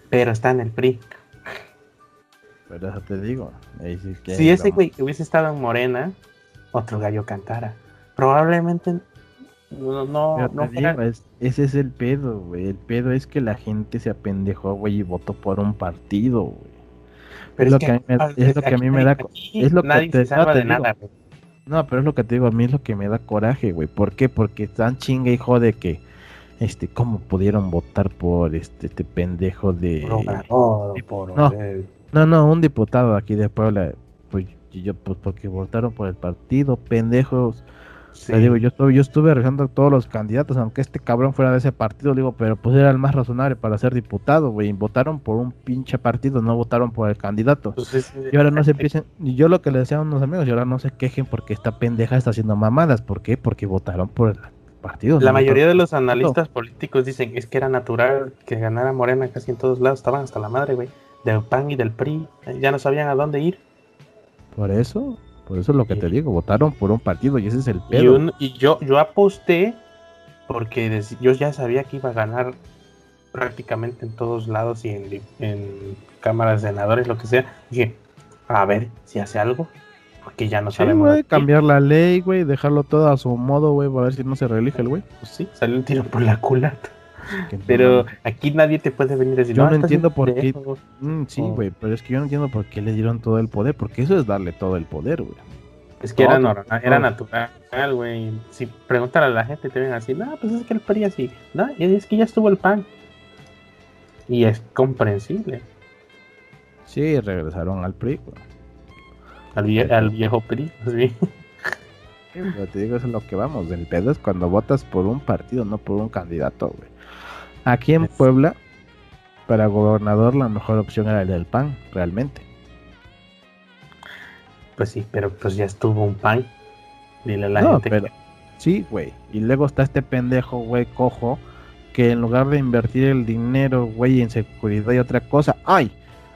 Pero está en el PRI. Pero eso te digo. sí que si ese güey hubiese estado en Morena, otro gallo cantara. Probablemente no, no, no fuera- es- ese es el pedo, güey. El pedo es que la gente se apendejó, güey, y votó por un partido, güey. pero es lo que a mí me- es lo que a mí me da es lo que nadie te- se salva te de digo. nada, güey. No, pero es lo que te digo, a mí es lo que me da coraje, güey. ¿Por qué? Porque están chinga y jode que, este, ¿cómo pudieron votar por este, este pendejo de... Por Obrador, por- No. No, no, un diputado aquí de Puebla, pues yo, pues porque votaron por el partido, pendejos. Sí. Le digo, yo estuve, yo estuve revisando a todos los candidatos, aunque este cabrón fuera de ese partido, digo, pero pues era el más razonable para ser diputado, güey. Votaron por un pinche partido, no votaron por el candidato. Entonces, Y ahora no se empiecen, y yo lo que le decía a unos amigos, y ahora no se quejen porque esta pendeja está haciendo mamadas. ¿Por qué? Porque votaron por el partido. La no mayoría de los analistas políticos dicen es que era natural que ganara Morena casi en todos lados, estaban hasta la madre, güey, del PAN y del PRI, ya no sabían a dónde ir. Por eso, por eso es lo que te digo, votaron por un partido y ese es el Y, pedo. un- y yo, yo aposté porque yo ya sabía que iba a ganar prácticamente en todos lados y en, en cámaras de senadores, lo que sea. Dije, a ver si hace algo, porque ya no Sí, sabemos. aquí. cambiar la ley, güey, dejarlo todo a su modo, güey, para ver si no se reelige el güey. Pues sí, salió un tiro por la culata. Pero aquí nadie te puede venir a decir, Yo no entiendo por qué- pendejo". Mm, sí, Oh. güey, pero es que yo no entiendo por qué le dieron todo el poder, porque eso es darle todo el poder, güey. Es que era, normal, era natural, güey. Si preguntan a la gente, te ven así, no, pues es que el PRI así. No, es que ya estuvo el PAN. Y es comprensible. Sí, regresaron al PRI, güey. Al, vie- al viejo PRI, sí. Sí, pero te digo, eso es lo que vamos. El pedo es cuando votas por un partido, no por un candidato, güey. Aquí en Puebla, para gobernador, la mejor opción era el del PAN, realmente. Pues sí, pero pues ya estuvo un PAN. Dile a la No, gente pero- que- Sí, güey. Y luego está este pendejo, güey, cojo, que en lugar de invertir el dinero, güey, en seguridad y otra cosa, ¡ay!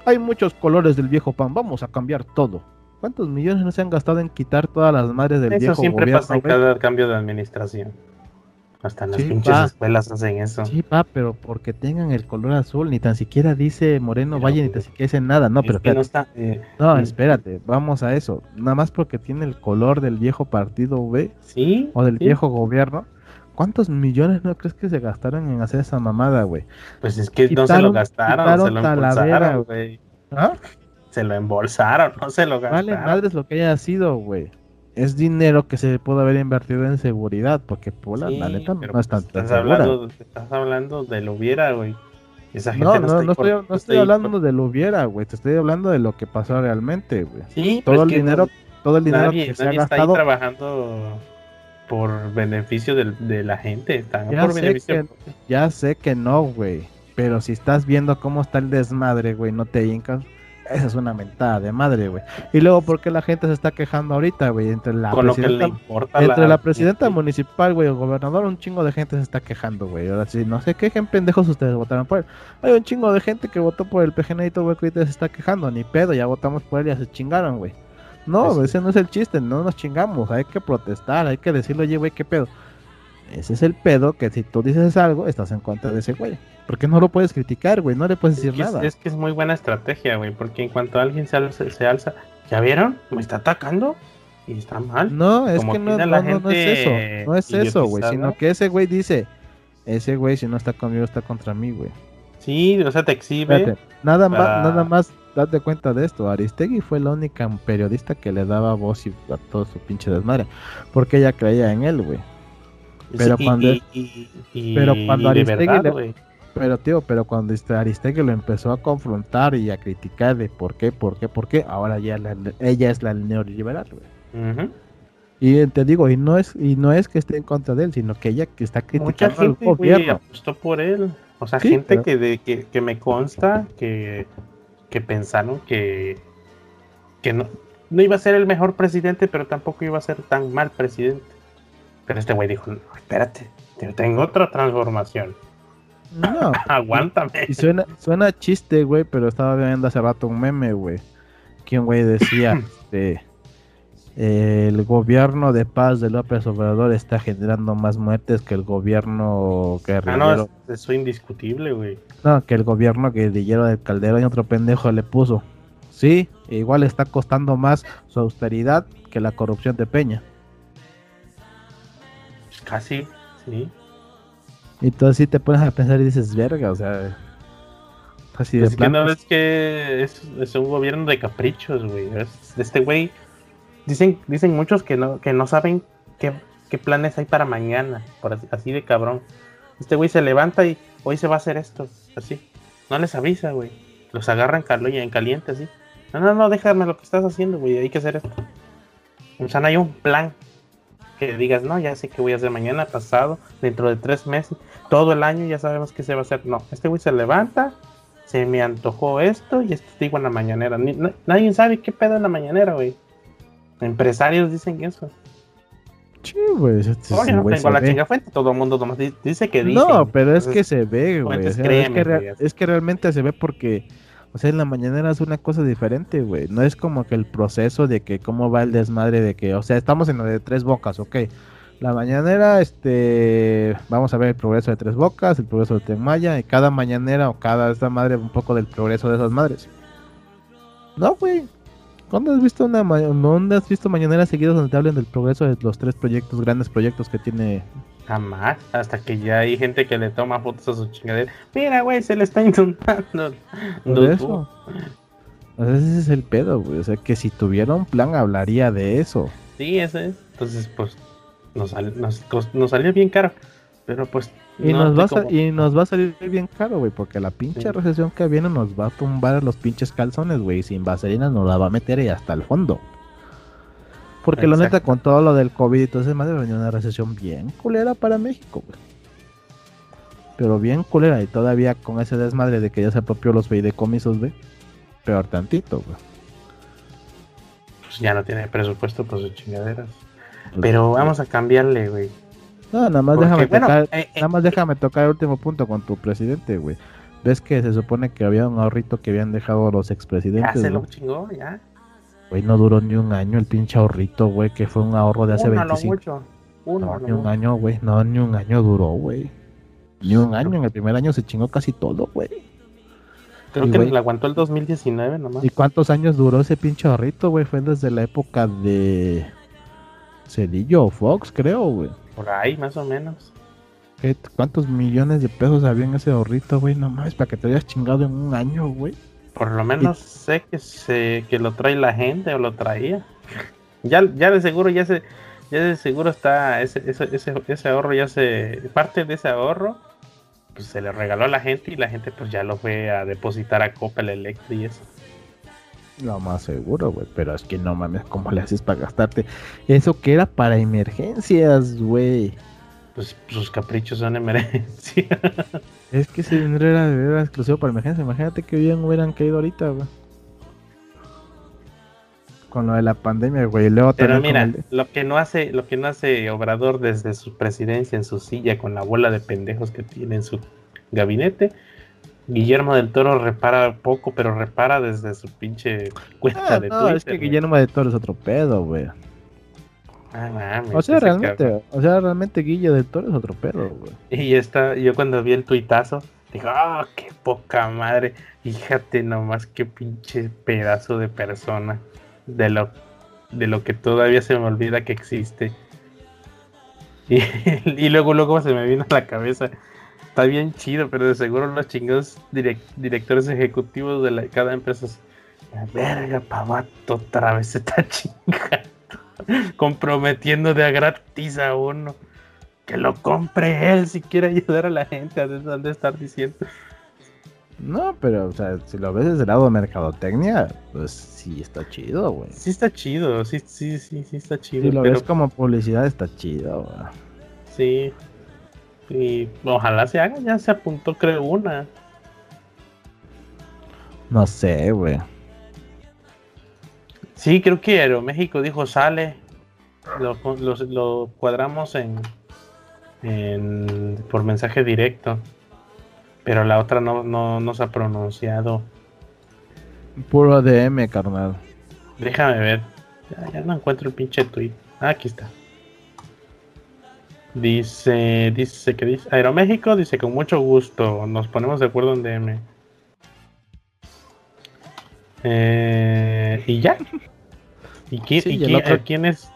Hay muchos colores del viejo pan, vamos a cambiar todo. ¿Cuántos millones no se han gastado en quitar todas las madres del Eso viejo siempre gobierno, pasa en cada cambio de administración. Hasta en las Sí, pinches escuelas hacen eso. Sí, pa, pero porque tengan el color azul, ni tan siquiera dice Moreno Pero, Valle, ni tan siquiera dice nada. No, Es pero que no espérate. está. eh, No, mm, espérate, vamos a eso. Nada más porque tiene el color del viejo partido, güey, Sí. o del sí. viejo gobierno. ¿Cuántos millones no crees que se gastaron en hacer esa mamada, güey? Pues es que no se Quitaron- lo gastaron, quitaron se lo embolsaron, güey. ¿Ah? Se lo embolsaron, no se lo gastaron. Vale, madres lo que haya sido, güey. Es dinero que se pudo haber invertido en seguridad, porque Puebla, la Sí, neta, pero no es tan, pues estás hablando, estás hablando de lo hubiera, güey. Esa gente No, no, no, no estoy, por- no estoy hablando por- de lo hubiera, güey. Te estoy hablando de lo que pasó realmente, güey. Sí, pero Todo el que dinero, todo el dinero nadie, que se ha nadie está ahí gastado. trabajando por beneficio del- de la gente. Están Ya por sé beneficio. Ya sé que no, güey. Pero si estás viendo cómo está el desmadre, güey, no te hincas. Esa es una mentada de madre, güey. Y luego, ¿por qué la gente se está quejando ahorita, güey? Entre la con lo que le presidenta, entre la presidenta municipal, güey, el gobernador, un chingo de gente se está quejando, güey. Ahora sí, no se quejen, pendejos, ustedes votaron por él. Hay un chingo de gente que votó por el PGNito, güey, que ahorita se está quejando. Ni pedo, ya votamos por él y ya se chingaron, güey. No, Pues sí. ese no es el chiste, no nos chingamos. Hay que protestar, hay que decirle, oye, güey, ¿qué pedo? Ese es el pedo que si tú dices algo, estás en contra de ese güey. Porque no lo puedes criticar, güey, no le puedes decir Es que, nada. es que es muy buena estrategia, güey. Porque en cuanto alguien se alza, se alza, ¿ya vieron? Me está atacando y está mal. No, es Como que no, no, la no, no es eso. No es eso, güey. Sino que ese güey dice, ese güey si no está conmigo está contra mí, güey. Sí, o sea, te exhibe. Espérate, nada más, nada más date cuenta de esto. Aristegui fue la única periodista que le daba voz y a todo su pinche desmadre. Porque ella creía en él, güey. Pero cuando- y- y- y- pero cuando Aristegui verdad, le- güey. Pero, tío, pero cuando este Aristegui lo empezó a confrontar y a criticar de por qué, por qué, por qué, ahora ya la- ella es la neoliberal, güey. Y te digo, y no es y no es que esté en contra de él, sino que ella que está Mucha criticando al gente, güey, gobierno. apostó por él. O sea, Sí, gente pero- que, de, que, que me consta que, que pensaron que, que no, no iba a ser el mejor presidente, pero tampoco iba a ser tan mal presidente. Pero este güey dijo, no, espérate, yo tengo otra transformación. No, Aguántame. y suena, suena chiste, güey, pero estaba viendo hace rato un meme, güey. Que un güey decía, este, el gobierno de paz de López Obrador está generando más muertes que el gobierno Ah, guerrillero. no, eso es indiscutible, güey. No, que el gobierno guerrillero del Calderón y otro pendejo le puso. Sí, igual está costando más su austeridad que la corrupción de Peña. Casi, sí. Y entonces sí te pones a pensar y dices, verga, o sea... Así de Es que no ves que es, es un gobierno de caprichos, güey. Es- Este güey, dicen, dicen muchos que no, que no saben qué, qué planes hay para mañana, por así, así de cabrón. Este güey se levanta y hoy se va a hacer esto, así. No les avisa, güey. Los agarran calo- en caliente, así. No, no, no, déjame lo que estás haciendo, güey. Hay que hacer esto. O sea, no hay un plan que digas, no, ya sé qué voy a hacer mañana, pasado, dentro de tres meses, todo el año ya sabemos qué se va a hacer. No, este güey se levanta, se me antojó esto y esto digo en la mañanera. Ni- nadie sabe qué pedo en la mañanera, güey. Empresarios dicen eso. sí, güey, ese Oye, no tengo la chinga fuente, todo el mundo nomás di- dice que dice. No, pero es que se ve, güey. o sea, que es que realmente se ve porque, o sea, en la mañanera es una cosa diferente, güey. No es como que el proceso de que cómo va el desmadre de que, o sea, estamos en lo de tres bocas, ok. La mañanera, este, vamos a ver el progreso de tres bocas, el progreso de Tenmaya, y cada mañanera o cada esta madre un poco del progreso de esas madres. No, güey. ¿Cuándo has visto una ¿Dónde has visto mañaneras seguidas donde te hablen del progreso de los tres proyectos, grandes proyectos que tiene Jamás, hasta que ya hay gente que le toma fotos a su chingadera. Mira, güey, se le está inundando. Por eso. Ese es el pedo, güey. O sea, que si tuviera un plan hablaría de eso. Sí, ese es. Entonces, pues, nos, sal- nos, nos salió bien caro. Pero pues. Y, no nos, va a y nos va a salir bien caro, güey. Porque la pinche Sí. recesión que viene nos va a tumbar a los pinches calzones, güey. Sin vaselina nos la va a meter y hasta el fondo. Porque la neta, Exacto. con todo lo del COVID y todo ese madre, venía una recesión bien culera para México, güey. Pero bien culera. Y todavía con ese desmadre de que ya se apropió los fideicomisos, güey. Peor tantito, güey. pues, ya no tiene presupuesto para sus chingaderas. Pues, Pero vamos a cambiarle, güey. No, nada más Porque, déjame bueno, tocar, eh, eh, nada más déjame tocar el último punto con tu presidente, güey. Ves que se supone que había un ahorrito que habían dejado los Ya expresidentes, se güey. lo chingó, ya. Güey, no duró ni un año el pinche ahorrito, güey, que fue un ahorro de hace Uno a lo 25. mucho. Uno No, ni un mucho. año, güey. No, ni un año duró, güey. Ni un año. En el primer año se chingó casi todo, güey. Creo y, que le aguantó el 2019 nomás. ¿Y cuántos años duró ese pinche ahorrito, güey? Fue desde la época de Cedillo o Fox, creo, güey. Por ahí, más o menos. ¿Qué- ¿Cuántos millones de pesos había en ese ahorrito, güey? No mames, para que te hayas chingado en un año, güey. Por lo menos sé que se que lo trae la gente o lo traía. Ya, ya de seguro ya se ya de seguro está ese, ese, ese, ese ahorro ya se parte de ese ahorro pues se le regaló a la gente y la gente pues ya lo fue a depositar a Coppel Electric y eso. Lo más seguro, güey. Pero es que no mames, ¿cómo le haces para gastarte? Eso que era para emergencias, güey. Pues sus caprichos son emergencia. Es que ese dinero era, era exclusivo para emergencias. Imagínate que bien hubieran caído ahorita, güey. Con lo de la pandemia, güey. Luego Pero mira, el- lo que no hace, lo que no hace Obrador desde su presidencia en su silla con la bola de pendejos que tiene en su gabinete, Guillermo del Toro repara poco, pero repara desde su pinche cuenta Ah, de no, Twitter. es que güey. Guillermo de Toro es otro pedo, güey. Ah, mames, O sea, realmente, cabrón. o sea, realmente Guille del Toro es otro pedo, güey. Y esta, yo cuando vi el tuitazo, digo, ah, qué poca madre. Fíjate nomás qué pinche pedazo de persona. De lo, de lo que todavía se me olvida que existe. Y, y luego, luego se me vino a la cabeza. Está bien chido, pero de seguro los chingados direc- directores ejecutivos de la- cada empresa. La verga, pavato, otra vez está chingando. Comprometiendo de a gratis a uno. que lo compre él si quiere ayudar a la gente a de estar diciendo. No, pero, o sea, si lo ves desde el lado de mercadotecnia, pues sí está chido, güey. Sí está chido, sí, sí, sí, sí está chido. Si lo ves como publicidad, está chido, güey. Sí. Y ojalá se haga, ya se apuntó, creo, una. No sé, güey. Sí, creo que Aeroméxico dijo sale. Lo, lo, cuadramos en, en por mensaje directo. Pero la otra no, no, se ha pronunciado. Puro DM, carnal. Déjame ver. Ya, no encuentro el pinche tweet. Ah, aquí está. Dice, dice que dice Aeroméxico, dice con mucho gusto, nos ponemos de acuerdo en DM. Eh, y ya. ¿Y, quién, es?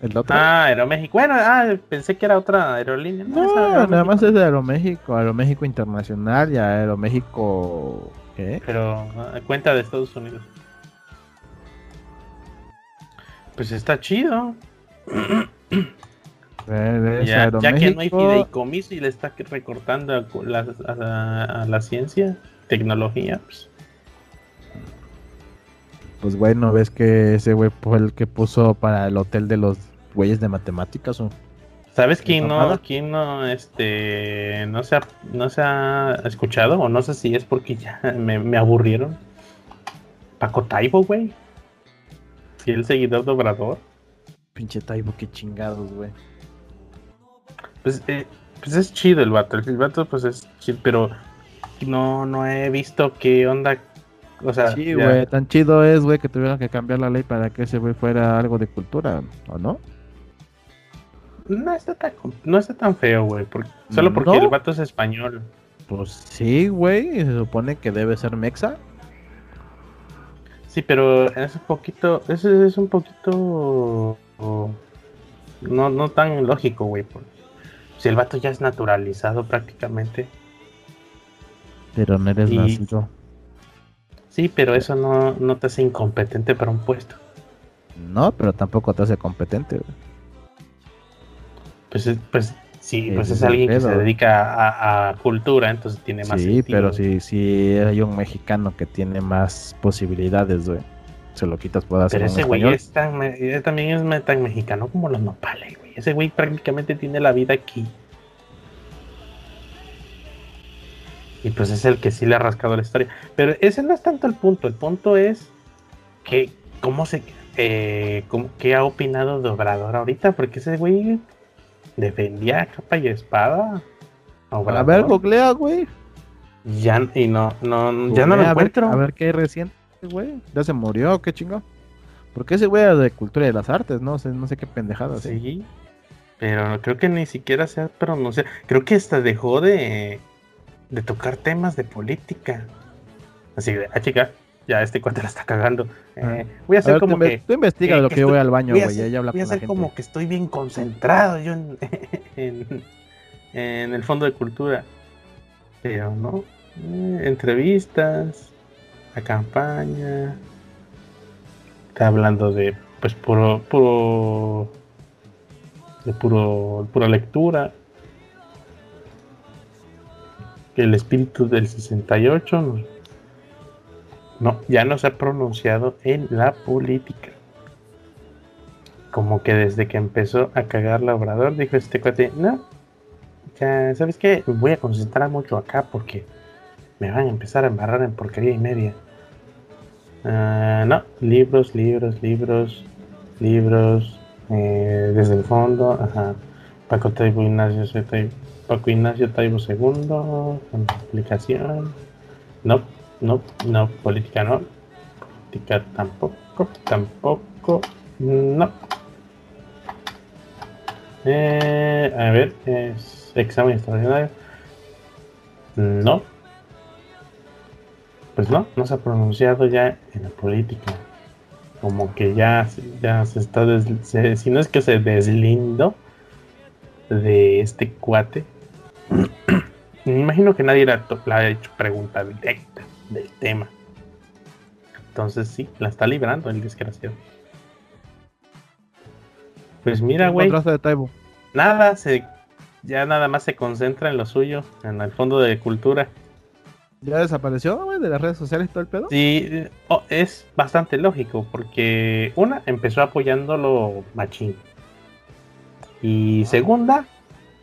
¿El otro? Ah, Aeroméxico. Bueno, ah, pensé que era otra aerolínea. No, nada más es de Aeroméxico, Aeroméxico Internacional y Aeroméxico. ¿Qué? Pero ah, cuenta de Estados Unidos. Pues está chido. ya, que no hay fideicomiso y le está recortando a la, a la ciencia, tecnología, pues pues güey, ¿no ves que ese güey fue el que puso para el hotel de los güeyes de matemáticas o? ¿Sabes quién no, quién no, este, no se, ha, no se ha escuchado? O no sé si es porque ya me, aburrieron. Paco Taibo, güey. Y el seguidor de Obrador. Pinche Taibo, qué chingados, güey. Pues, eh, pues es chido el vato. El vato, pues es chido, pero no, no he visto qué onda o sea, sí, güey, tan chido es, güey, que tuvieron que cambiar la ley para que ese güey fuera algo de cultura, ¿o no? No está tan, no está tan feo, güey, solo porque el vato es español. Pues sí, güey, se supone que debe ser mexa. Sí, pero es un poquito, ese es un poquito no, no tan lógico, güey. Si el vato ya es naturalizado prácticamente. Pero no eres nacido. Sí, pero eso no, te hace incompetente para un puesto. No, pero tampoco te hace competente. Pues, pues sí, pues es, alguien que se dedica a, cultura, entonces tiene más. Sí, pero si, si hay un mexicano que tiene más posibilidades, güey, se lo quitas puede hacer. Pero ese güey es tan, también es tan mexicano como los nopales, güey. Ese güey prácticamente tiene la vida aquí. Y pues es el que sí le ha rascado la historia. Pero ese no es tanto el punto. El punto es que cómo se eh, cómo, qué ha opinado de Obrador ahorita, porque ese güey defendía capa y espada. A ver, googlea, güey. Ya, y no, no, ya no lo encuentro. a ver qué reciente, güey. Ya se murió, qué chingo. Porque ese güey era de cultura de las artes, no sé, no sé qué pendejada. Sí. Pero creo que ni siquiera se ha pronunciado. Creo que hasta dejó de, de tocar temas de política. Así de, ah, chica, ya este cuate la está cagando. Eh, ah. voy a hacer como que. Tú investiga lo que, yo voy al baño, güey. Ella habla voy a hacer como que estoy bien concentrado yo en, en, el fondo de cultura. Pero no. Eh, entrevistas, la campaña. Está hablando de, pues, puro. puro de puro, pura lectura el espíritu del 68 no, ya no se ha pronunciado en la política. Como que desde que empezó a cagar la obrador, dijo este cuate, no, ya, ¿sabes qué? voy a concentrar mucho acá porque me van a empezar a embarrar en porquería y media. Ah, no, libros, libros, libros, libros, eh, desde el fondo, ajá. Paco Taibo Ignacio, soy Paco Ignacio Taibo II, con aplicación. No, no, no, política no. Política tampoco, tampoco, no. Eh, a ver, es examen extraordinario. No. Pues no, no se ha pronunciado ya en la política. Como que ya, ya se está, si no es que se deslindó de este cuate, me imagino que nadie le ha hecho pregunta directa del tema. Entonces sí, la está librando el desgraciado. Pues mira, güey. Nada, se ya nada más se concentra en lo suyo, en el fondo de cultura. ¿Ya desapareció, güey, de las redes sociales todo el pedo? Sí, oh, es bastante lógico, porque una, empezó apoyándolo machín. Y segunda,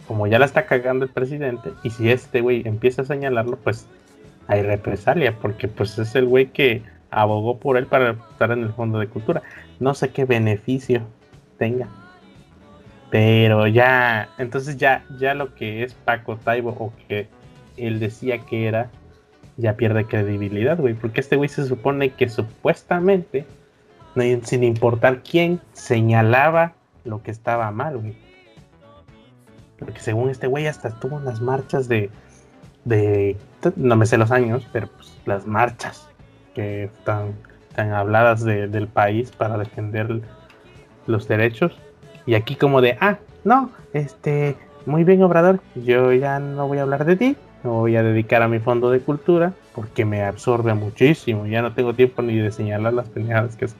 como ya la está cagando el presidente, y si este güey empieza a señalarlo, pues hay represalia, porque pues es el güey que abogó por él para estar en el fondo de cultura. No sé qué beneficio tenga. Pero ya, entonces ya, ya lo que es Paco Taibo o que él decía que era, ya pierde credibilidad, güey. Porque este güey se supone que supuestamente, sin importar quién, señalaba lo que estaba mal, güey. Porque según este güey hasta estuvo en las marchas de, de, no me sé los años, pero pues las marchas que están tan habladas del país para defender los derechos. Y aquí como de, ah, no, este, muy bien Obrador, yo ya no voy a hablar de ti, me voy a dedicar a mi fondo de cultura porque me absorbe muchísimo, ya no tengo tiempo ni de señalar las pendejadas que son.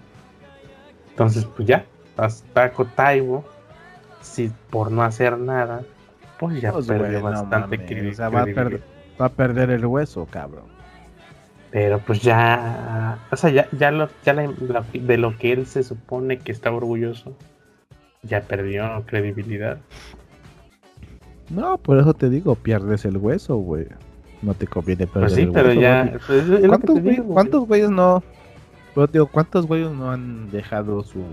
Entonces, pues ya, hasta Taibo, si por no hacer nada, pues ya pues, perdió bastante no va, a perder, va a perder el hueso, cabrón. Pero pues ya, o sea, ya, ya, lo, ya de lo que él se supone que está orgulloso, ya perdió credibilidad. No, por eso te digo, pierdes el hueso, güey. No te conviene perder pues sí, pero ya. Pues, ¿Cuántos, güeyes, ¿Cuántos güeyes no? Pero digo, ¿cuántos güeyes no han dejado su,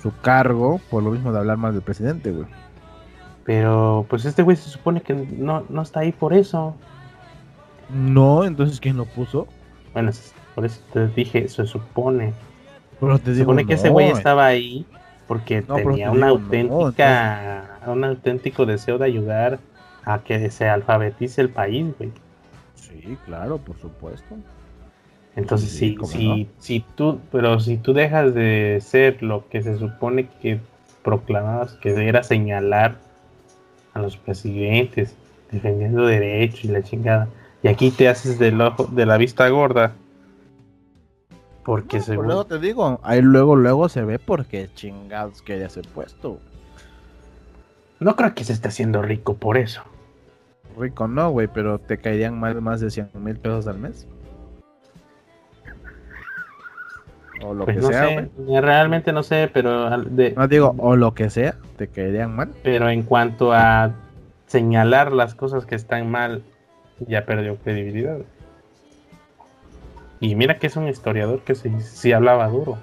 su cargo por lo mismo de hablar mal del presidente, güey? Pero pues este güey se supone que no, no está ahí por eso. No, entonces ¿quién lo puso? Bueno, por eso te dije, se supone. se supone que ese güey estaba ahí porque tenía una auténtica, un auténtico deseo de ayudar a que se alfabetice el país, güey. Sí, claro, por supuesto. Entonces, sí, si, si tú, pero si tú dejas de ser lo que se supone que proclamabas que era señalar a los presidentes, defendiendo derechos y la chingada, y aquí te haces del ojo, de la vista gorda. Porque se Luego te digo, ahí luego, luego se ve porque chingados que ya se puesto. No creo que se esté haciendo rico por eso. Rico no, güey, pero te caerían más, más de 100 mil pesos al mes. O lo pues que sea. realmente no sé, pero. no digo, o lo que sea, te caerían mal. Pero en cuanto a señalar las cosas que están mal ya perdió credibilidad. Y mira que es un historiador que sí, hablaba duro.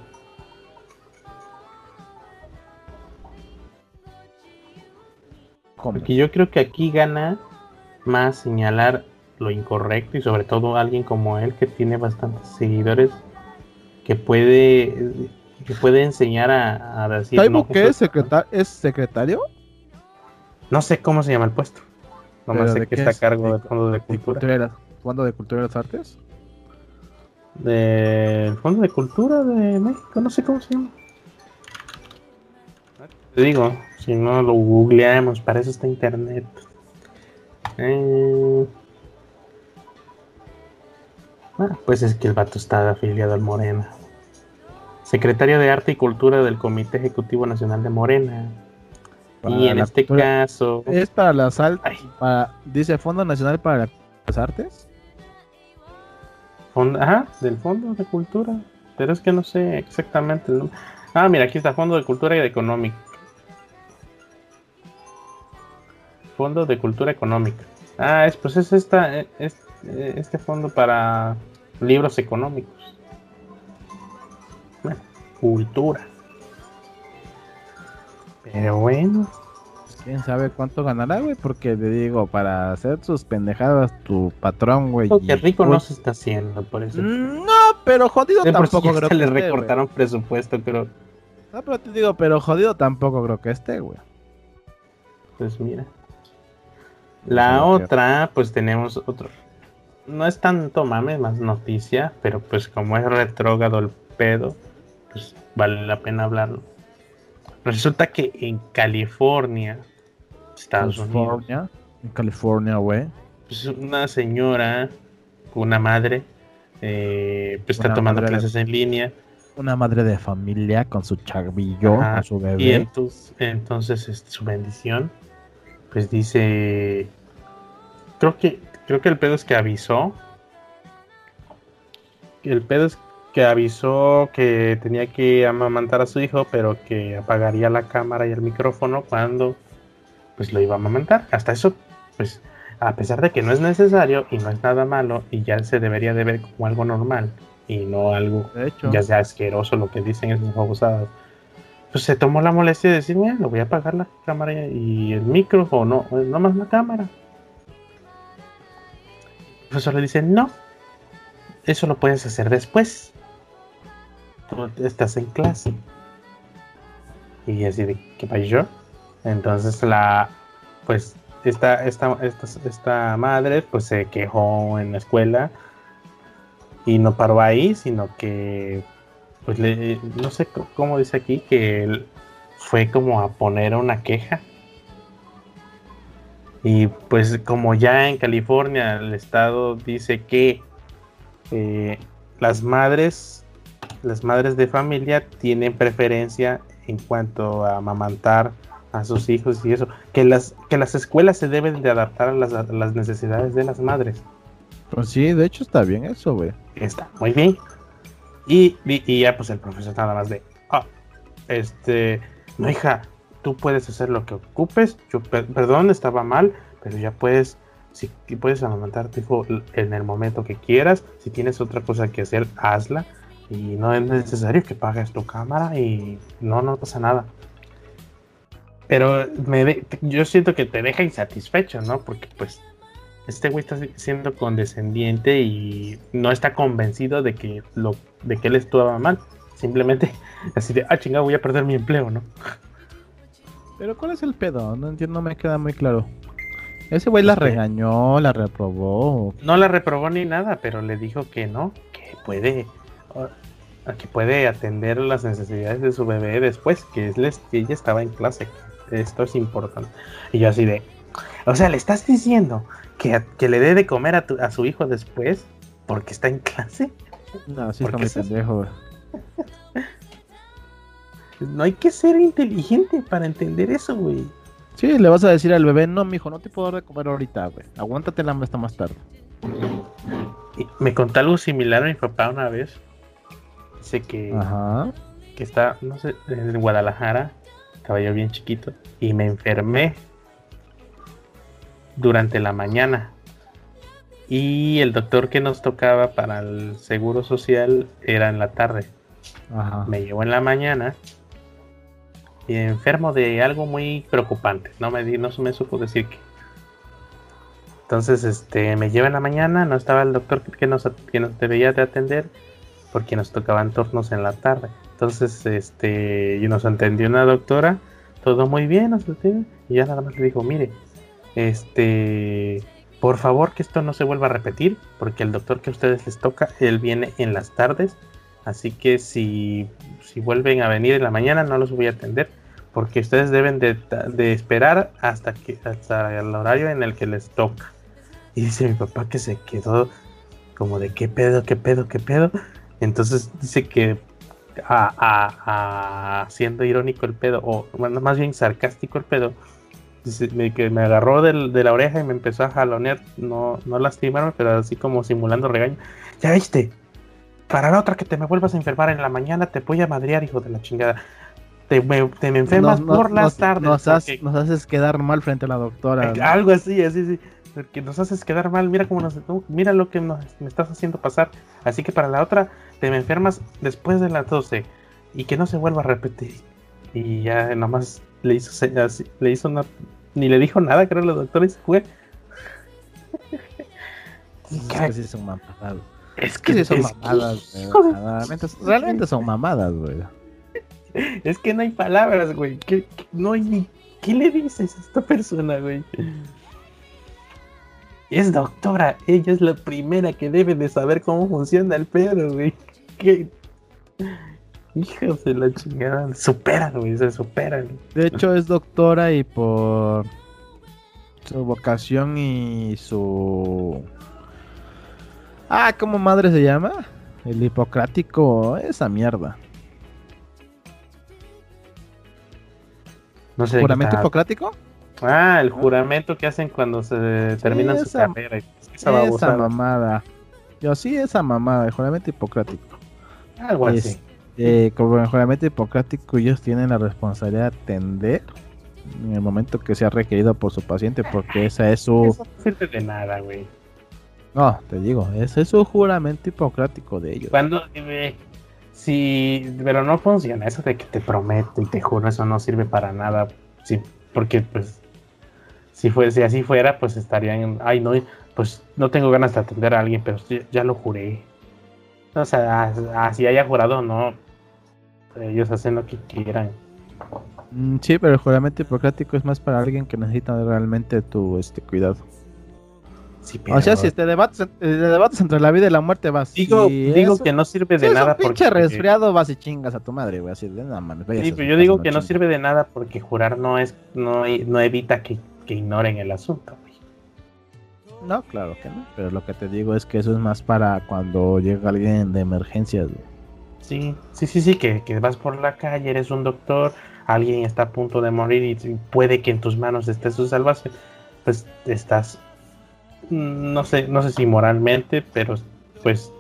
Porque yo creo que aquí gana más señalar lo incorrecto y sobre todo alguien como él que tiene bastantes seguidores que puede que puede enseñar a, decir no, qué es, es secretario? No sé cómo se llama el puesto. No sé que está a cargo del Fondo de Cultura. ¿Fondo de Cultura de las Artes? Del Fondo de Cultura de México, no sé cómo se llama. Te digo, si no lo googleamos, para eso está internet. Eh, ah, pues es que el vato está afiliado al Morena. Secretario de Arte y Cultura del Comité Ejecutivo Nacional de Morena y en este caso. Es para las artes. Dice Fondo Nacional para las Artes. ajá, del Fondo de Cultura. Pero es que no sé exactamente Ah, mira, aquí está Fondo de Cultura y Económica. Fondo de Cultura Económica. Ah, es, pues es esta, es, este fondo para libros económicos. Cultura. Pero bueno. Quién sabe cuánto ganará, güey, porque te digo, para hacer sus pendejadas, tu patrón, güey. Que rico no se está haciendo, por eso. No, pero jodido tampoco creo que le recortaron presupuesto, pero. No, pero te digo, pero jodido tampoco creo que esté, güey. Pues mira. La otra, pues tenemos otro. No es tanto mames, más noticia, pero pues como es retrógrado el pedo, pues vale la pena hablarlo. Resulta que en California, Estados Unidos. En California, güey. Pues una señora, una madre, eh, pues está tomando clases en línea. Una madre de familia con su chavillo, con su bebé. Y entonces, entonces este, su bendición. pues dice, creo que, creo que el pedo es que avisó, el pedo es que avisó que tenía que amamantar a su hijo, pero que apagaría la cámara y el micrófono cuando pues lo iba a amamantar. Hasta eso, pues, a pesar de que no es necesario y no es nada malo y ya se debería de ver como algo normal y no algo ya sea asqueroso lo que dicen esos abusados, pues se tomó la molestia de decir, bueno, lo voy a apagar la cámara y el micrófono, no, no más la cámara. El profesor le dice, no, eso lo puedes hacer después estás en clase. Y así de, ¿qué pasó? Entonces la, pues, esta, esta, esta, esta madre, pues se quejó en la escuela y no paró ahí, sino que, pues, le, no sé cómo dice aquí, que él fue como a poner una queja. Y pues como ya en California el estado dice que eh, las madres las madres de familia tienen preferencia en cuanto a amamantar a sus hijos y eso, que las, que las escuelas se deben de adaptar a las, necesidades de las madres. Pues sí, de hecho está bien eso, güey. Está muy bien. Y, y, ya pues el profesor nada más de, ah, este, no hija, tú puedes hacer lo que ocupes, yo, perdón, estaba mal, pero ya puedes, si puedes amamantar tu hijo en el momento que quieras, si tienes otra cosa que hacer, hazla y no es necesario que pagues tu cámara y no, no pasa nada. Pero me yo siento que te deja insatisfecho, ¿no? Porque pues este güey está siendo condescendiente y no está convencido de que lo de que él estuvo mal. Simplemente así de, ah, chingado, voy a perder mi empleo, ¿no? Pero ¿cuál es el pedo? No entiendo, no me queda muy claro. Ese güey la este regañó, la reprobó. No la reprobó ni nada, pero le dijo que no, que puede que puede atender las necesidades de su bebé después, que es que ella estaba en clase. Esto es importante. Y yo así de, o sea, le estás diciendo que, que le dé de comer a, a, su hijo después porque está en clase. No, sí está muy pendejo. no hay que ser inteligente para entender eso, güey. Sí, le vas a decir al bebé, no, mijo, no te puedo dar de comer ahorita, güey. Aguántate la hasta más tarde. me contó algo similar a mi papá una vez Dice que, que está, no sé, en Guadalajara, caballo bien chiquito, y me enfermé durante la mañana. Y el doctor que nos tocaba para el seguro social era en la tarde. Me llevó en la mañana y enfermo de algo muy preocupante. No me, no me supo decir qué. Entonces, este, me lleva en la mañana, no estaba el doctor que nos, que nos debía de atender porque nos tocaban turnos en la tarde. Entonces, este, y nos entendió una doctora, todo muy bien, y ya nada más le dijo, mire, este, por favor que esto no se vuelva a repetir, porque el doctor que a ustedes les toca, él viene en las tardes, así que si, si vuelven a venir en la mañana no los voy a atender, porque ustedes deben de, de esperar hasta que hasta el horario en el que les toca. Y dice mi papá que se quedó como de qué pedo, qué pedo, qué pedo. Entonces dice que a, siendo irónico el pedo, o bueno, más bien sarcástico el pedo, dice, que me agarró de la oreja y me empezó a jalonear, no, no lastimarme, pero así como simulando regaño. Ya viste, para la otra que te me vuelvas a enfermar en la mañana, te voy a madrear, hijo de la chingada. Te me, enfermas por las tardes. Nos, haces quedar mal frente a la doctora. Algo así, así, sí porque nos haces quedar mal, mira cómo nos, mira lo que me estás haciendo pasar. Así que para la otra, te me enfermas después de las 12 y que no se vuelva a repetir. Y ya nomás le hizo, le hizo una, ni le dijo nada, creo, la doctora y se fue. Es que son mamadas. Es que sí son mamadas, Realmente, realmente, son mamadas, güey. Es que no hay palabras, güey. Que, no hay ni. ¿Qué le dices a esta persona, güey? Es doctora, ella es la primera que debe de saber cómo funciona el pedo, güey. ¿Qué? Hijos de la chingada, superan, güey, se superan. De hecho, es doctora y por su vocación y su. Ah, ¿cómo madre se llama? El hipocrático, esa mierda. No sé. ¿Juramento hipocrático? Ah, el juramento que hacen cuando se terminan su carrera. Esa, mamada. Yo sí, esa mamada, el juramento hipocrático. Algo así. Eh, como el juramento hipocrático, ellos tienen la responsabilidad de atender en el momento que sea requerido por su paciente, porque esa es su. Eso no sirve de nada, güey. No, te digo, ese es su juramento hipocrático de ellos. Cuando, si, pero no funciona eso de que te prometo y te juro, eso no sirve para nada. Sí, porque, pues, si, fue, si así fuera, pues estarían, ay, no, pues no tengo ganas de atender a alguien, pero ya lo juré. O sea, as- así haya jurado, no. Ellos hacen lo que quieran. Mm, Sí, pero el juramento hipocrático es más para alguien que necesita realmente tu este cuidado. Sí, O sea, si te debates, eh, te debates entre la vida y la muerte, vas. digo, si digo eso- que no sirve si de es nada un pinche porque resfriado, vas y chingas a tu madre, güey. Así de nada, váyase Sí, pero yo digo que no chingue". sirve de nada porque jurar no es no, no evita que, que ignoren el asunto. güey. No, claro que no. Pero lo que te digo es que eso es más para cuando llega alguien de emergencias, güey. Sí, sí, sí, sí, que, que vas por la calle, eres un doctor, alguien está a punto de morir y puede que en tus manos esté su salvación, pues estás, mm, no sé, no sé si moralmente, pero pues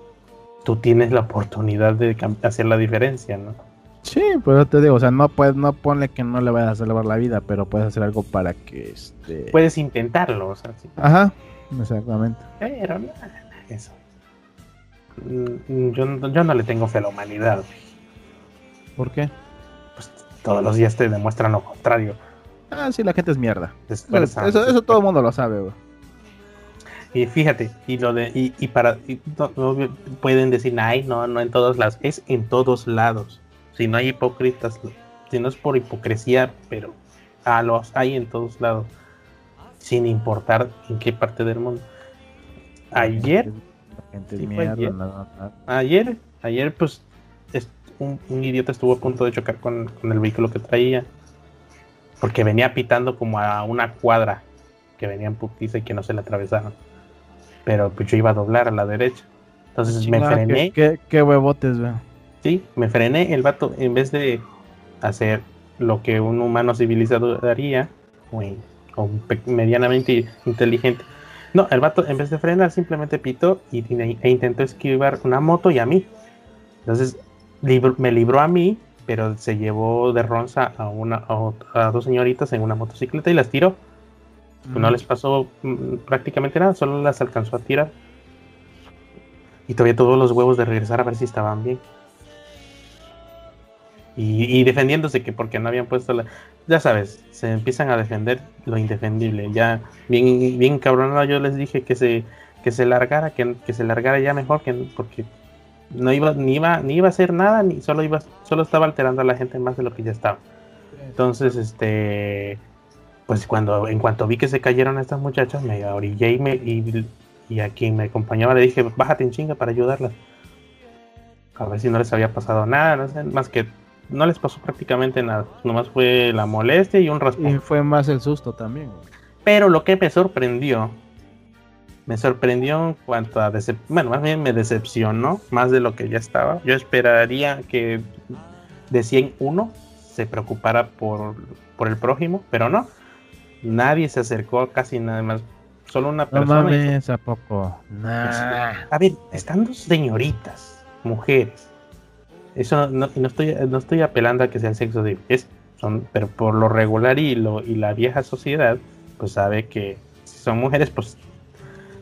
tú tienes la oportunidad de hacer la diferencia, ¿no? Sí, pero te digo, o sea, no puedes, no ponle que no le vayas a salvar la vida, pero puedes hacer algo para que este. Puedes intentarlo, o sea, sí. Ajá, exactamente. Pero nada, eso. Mm, Yo, no- yo no le tengo fe a la humanidad. ¿Por qué? Pues todos los días te demuestran lo contrario. Ah, sí, la gente es mierda. Eso, eso, todo el mundo lo sabe, güey. Y fíjate, y lo de, y, y para, y no- no pueden decir, ay, no, no en todos lados, es en todos lados. Si no hay hipócritas, si no es por hipocresía, pero a los hay en todos lados, sin importar en qué parte del mundo. Ayer, gente Sí, mierda. ayer. ayer, ayer, pues, es- un, un idiota estuvo a punto de chocar con, con el vehículo que traía, porque venía pitando como a una cuadra, que venía en putiza y que no se le atravesaron. Pero pues yo iba a doblar a la derecha. Entonces me frené, ¿Qué, qué, qué huevotes, güey. Sí, me frené, el vato, en vez de hacer lo que un humano civilizado haría, o, medianamente inteligente, no, el vato en vez de frenar simplemente pitó y, e intentó esquivar una moto y a mí. Entonces me libró a mí, pero se llevó de ronza a, una, a dos señoritas en una motocicleta y las tiró. Pues no les pasó mm, prácticamente nada, solo las alcanzó a tirar. Y todavía todos los huevos de regresar a ver si estaban bien. Y, defendiéndose que porque no habían puesto la... Ya sabes, se empiezan a defender lo indefendible. Ya bien, bien cabronado yo les dije que se, que se largara, que, que se largara ya mejor, que porque no iba, ni iba, ni iba a hacer nada, ni solo iba, solo estaba alterando a la gente más de lo que ya estaba. Entonces, este, pues cuando, en cuanto vi que se cayeron estas muchachas, me orillé y, me, y, y a quien me acompañaba le dije, bájate en chinga para ayudarlas. A ver si no les había pasado nada, no sé, más que no les pasó prácticamente nada. Nomás fue la molestia y un Y raspón. fue más el susto también. Pero lo que me sorprendió, me sorprendió en cuanto a bueno, más bien me decepcionó más de lo que ya estaba. Yo esperaría que de 100 uno se preocupara por, por el prójimo, pero no. Nadie se acercó casi nada más. Solo una No persona. y- mames, ¿a poco? Nah. a ver, están dos señoritas, mujeres. Eso no, no estoy, no estoy apelando a que sea el sexo de es, son, pero por lo regular y lo y la vieja sociedad, pues sabe que si son mujeres, pues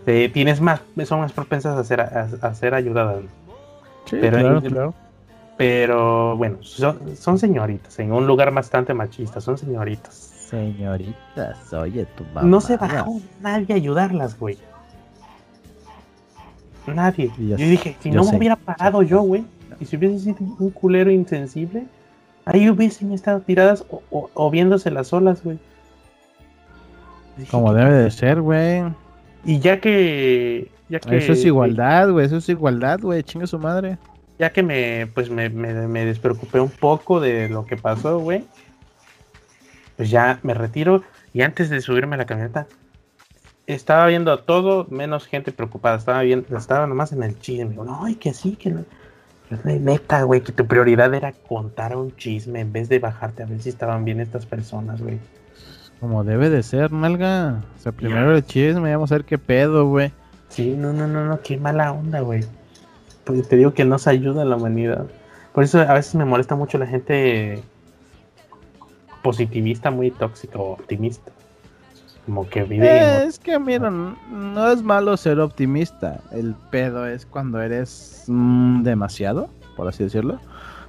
eh, tienes más, son más propensas a ser a, a ser ayudadas. ¿no? Sí, Pero claro, en- claro. Pero bueno, son, son señoritas, en un lugar bastante machista, son señoritas. Señoritas, oye, tu mamá. No se bajó nadie a ayudarlas, güey. Nadie. Yo dije, si yo no sé. me hubiera parado yo, güey, y si hubiese sido un culero insensible, ahí hubiesen estado tiradas o, o- o viéndose las olas, güey. Como ¿qué debe de ser, güey. Y ya que, ya que. Eso es igualdad, güey. Eso es igualdad, güey. Chinga su madre. Ya que me, pues me, me, me despreocupé un poco de lo que pasó, güey. Pues ya me retiro. Y antes de subirme a la camioneta, estaba viendo a todo menos gente preocupada. Estaba viendo, estaba nomás en el chisme. Digo, no, ay, que sí, que no. Neta, güey, que tu prioridad era contar un chisme en vez de bajarte a ver si estaban bien estas personas, güey. Como debe de ser, nalga. O sea, primero el chisme, vamos a ver qué pedo, güey. Sí, no, no, no, no, qué mala onda, güey. Pues te digo que no se ayuda a la humanidad. Por eso a veces me molesta mucho la gente positivista, muy tóxica o optimista. Como que vive. Eh, es que, mira, no es malo ser optimista. El pedo es cuando eres mm, demasiado, por así decirlo.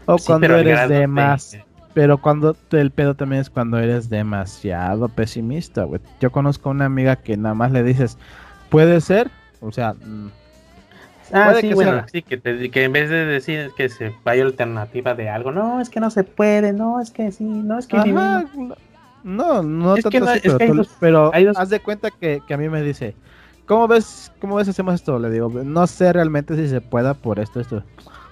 O cuando eres de más. Pero cuando el pedo también es cuando eres demasiado pesimista, güey. Yo conozco a una amiga que nada más le dices, puede ser, o sea, mm, Ah, sí, que bueno, sí, que, que, en vez de decir que se vaya alternativa de algo, no, es que no se puede, no, es que sí, no, es que no, no, es que no, es que pero, haz de cuenta que, que, a mí me dice, ¿cómo ves, cómo ves hacemos esto? Le digo, no sé realmente si se pueda por esto, esto.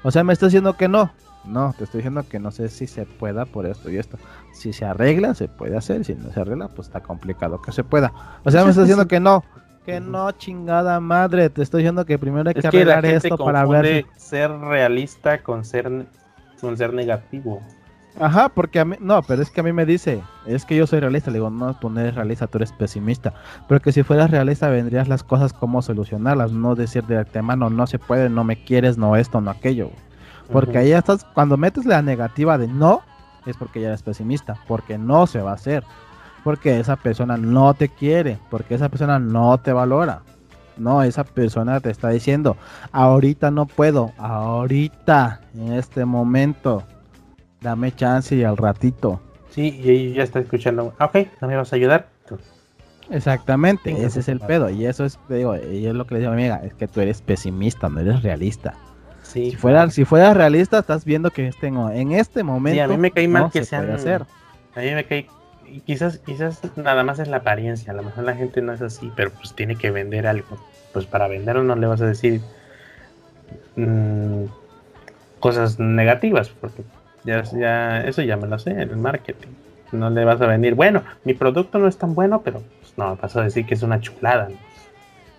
O sea, me está diciendo que no. No, te estoy diciendo que no sé si se pueda por esto y esto. Si se arregla, se puede hacer. Si no se arregla, pues está complicado que se pueda. O sea, me está diciendo que no. Que no, chingada madre. Te estoy diciendo que primero hay que arreglar esto para ver. Ser realista con ser, con ser negativo. Ajá, porque a mí, no, pero es que a mí me dice, es que yo soy realista, le digo, no, tú no eres realista, tú eres pesimista, pero que si fueras realista vendrías las cosas como solucionarlas, no decir de antemano, no se puede, no me quieres, no esto, no aquello, porque ahí estás, cuando metes la negativa de no, es porque ya eres pesimista, porque no se va a hacer porque esa persona no te quiere, porque esa persona no te valora. No, esa persona te está diciendo, ahorita no puedo, ahorita, en este momento, dame chance y al ratito. Sí, y ya está escuchando, ah, ok, ¿no me vas a ayudar? Exactamente, ese es el pedo, y eso es, digo, y es lo que le digo a mi amiga, es que tú eres pesimista, no eres realista. Sí, si fueras, si fueras realista, estás viendo que tengo en este momento. Sí, a mí me cae mal que se sean. Hacer. A mí me cae quizás, quizás nada más es la apariencia, a lo mejor la gente no es así, pero pues tiene que vender algo. Pues para venderlo no le vas a decir mm, cosas negativas, porque ya, ya, eso ya me lo sé en el marketing. No le vas a venir, bueno, mi producto no es tan bueno, pero pues, no, vas a decir que es una chulada.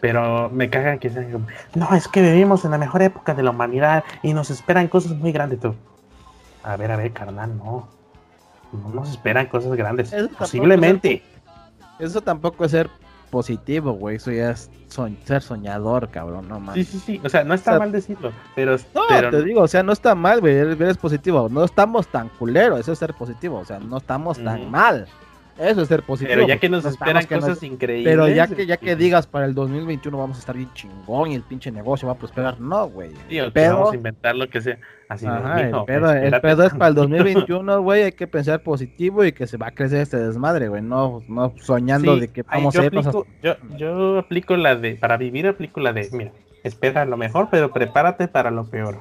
Pero me cagan que sean, no, es que vivimos en la mejor época de la humanidad y nos esperan cosas muy grandes. Tú, a ver, a ver, carnal, no no nos esperan cosas grandes. Posiblemente. eso tampoco es ser positivo, güey. Eso ya es ser soñador, cabrón, no más. Sí, sí, sí. O sea, no está mal decirlo. Pero, no, te digo, o sea, no está mal, güey. Eres positivo. No estamos tan culeros. Eso es ser positivo. O sea, no estamos tan mal. Eso es ser positivo. Pero ya que nos esperan cosas increíbles. Pero ya que ya que digas para el 2021 vamos a estar bien chingón y el pinche negocio va a prosperar, no, güey. Sí, vamos a inventar lo que sea. Así Ajá, el, pedo, el pedo es para el 2021, güey, hay que pensar positivo y que se va a crecer este desmadre, güey, no, no soñando de que vamos a yo, yo, yo aplico la de, para vivir aplico la de, mira, espera lo mejor, pero prepárate para lo peor.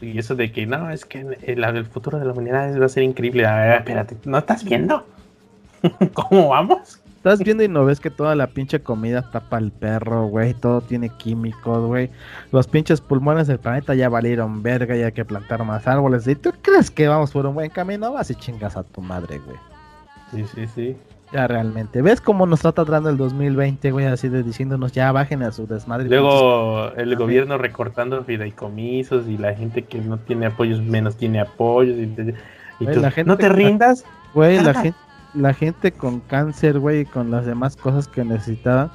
Y eso de que no, es que el, el futuro de la humanidad va a ser increíble. A ver, espérate, ¿no estás viendo? ¿Cómo vamos? Estás viendo y no ves que toda la pinche comida tapa el perro, güey. Todo tiene químicos, güey. Los pinches pulmones del planeta ya valieron verga y hay que plantar más árboles. ¿Y tú crees que vamos por un buen camino? Vas y chingas a tu madre, güey. Sí, sí, sí. Ya realmente. ¿Ves cómo nos está tratando el 2020, güey? Así de diciéndonos ya bajen a su desmadre. Luego el gobierno recortando fideicomisos y la gente que no tiene apoyos menos tiene apoyos. Y, la gente no te rindas. Güey, la gente, la gente con cáncer, güey, y con las demás cosas que necesitaba.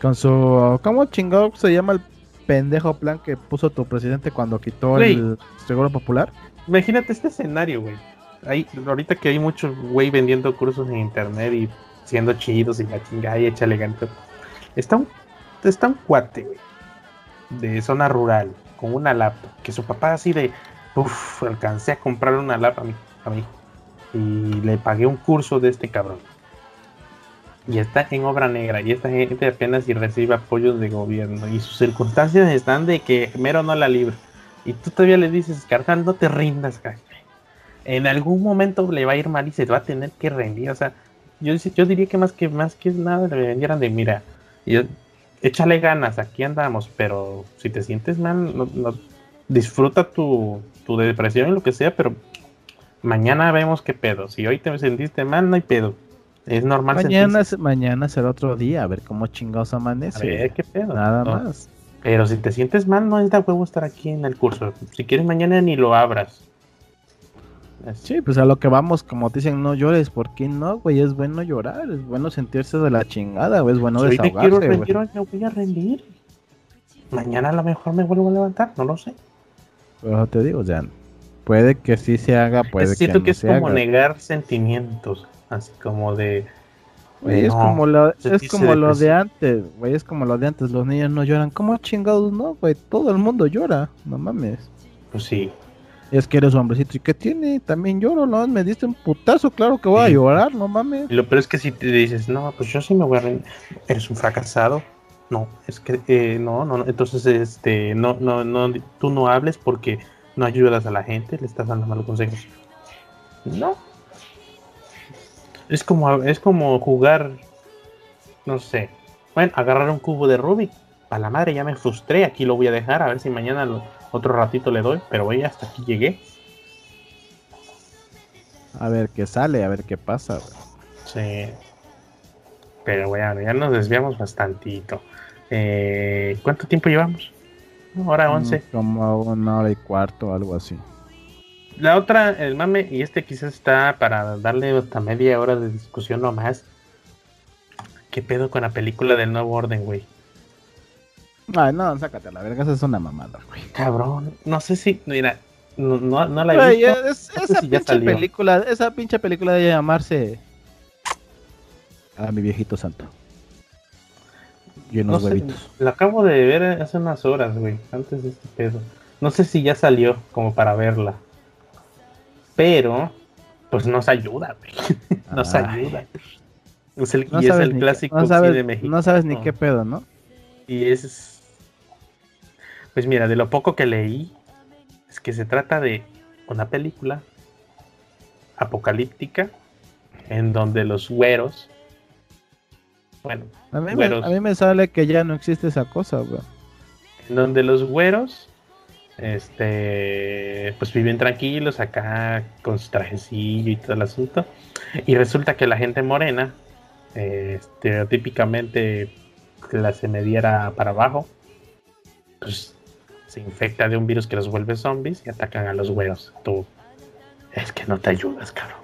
Con su... ¿Cómo chingado se llama el pendejo plan que puso tu presidente cuando quitó el seguro popular? Imagínate este escenario, güey hay, ahorita que hay muchos güey vendiendo cursos en internet y siendo chidos y la chingada y échale ganas. Está un, está un cuate, güey, de zona rural, con una laptop, que su papá así de, uff, alcancé a comprar una laptop a mí, a mí, y le pagué un curso de este cabrón. Y está en obra negra, y esta gente apenas y recibe apoyos de gobierno, y sus circunstancias están de que mero no la libre. Y tú todavía le dices, carnal, no te rindas, cabrón en algún momento le va a ir mal y se va a tener que rendir. O sea, yo, yo diría que más que más que nada le vendieran de mira, échale ganas, aquí andamos, pero si te sientes mal, no, disfruta tu, tu depresión y lo que sea, pero mañana vemos qué pedo. Si hoy te sentiste mal, no hay pedo. Es normal. Mañana, mañana será otro día, a ver cómo chingados amanece. qué pedo. Nada más. Pero si te sientes mal, no es de huevo estar aquí en el curso. Si quieres mañana ni lo abras Sí, pues a lo que vamos, como te dicen, no llores, ¿por qué no, güey? Es bueno llorar, es bueno sentirse de la chingada, güey, es bueno Soy me quiero desahogarse, rendir, me voy a rendir. Mañana a lo mejor me vuelvo a levantar, no lo sé. Pero te digo, o sea, puede que sí se haga, puede que Siento no que es se como haga. negar sentimientos, así como de... Güey, es como lo, es como lo de antes, güey, es como lo de antes, los niños no lloran. ¿Cómo chingados no, güey? Todo el mundo llora, no mames. Pues sí, Es que eres hombrecito, ¿y qué tiene? También lloro, ¿no? Me diste un putazo, claro que voy a llorar, no mames. Lo peor es que si te dices, no, pues yo sí me voy a rendir, eres un fracasado. No, es que eh, no, no, no, entonces este, no, no, no, tú no hables porque no ayudas a la gente, le estás dando malos consejos. No. Es como, es como jugar, no sé, bueno, agarrar un cubo de Rubik. A la madre ya me frustré, aquí lo voy a dejar, a ver si mañana lo- otro ratito le doy, pero oye, hasta aquí llegué. A ver qué sale, a ver qué pasa, güey. Sí. Pero bueno, ya nos desviamos bastantito. Eh, ¿Cuánto tiempo llevamos? Hora once. Mm, Como una hora y cuarto, algo así. La otra, el mame, y este quizás está para darle hasta media hora de discusión nomás. ¿Qué pedo con la película del nuevo orden, güey? Ay, no, sácate a la verga, esa es una mamada, güey. Cabrón, no sé si, mira, no, no, no la he Güey, visto. es- No esa si pinche película, esa pinche película debe llamarse a mi viejito santo. Y No unos sé, huevitos. la acabo de ver hace unas horas, güey, antes de este pedo. No sé si ya salió como para verla. Pero, pues nos ayuda, güey. Nos Ay. ayuda. Es el, No y es el clásico no sí sabes, de México. no sabes ni qué pedo, ¿no? Y es. Pues mira, de lo poco que leí, es que se trata de una película apocalíptica en donde los güeros. Bueno, A mí, me, Güeros. a mí me sale que ya no existe esa cosa, güey. en donde los güeros este pues viven tranquilos acá con su trajecillo y todo el asunto y resulta que la gente morena eh, estereotípicamente clase mediera para abajo pues se infecta de un virus que los vuelve zombies y atacan a los güeros tú es que no te ayudas cabrón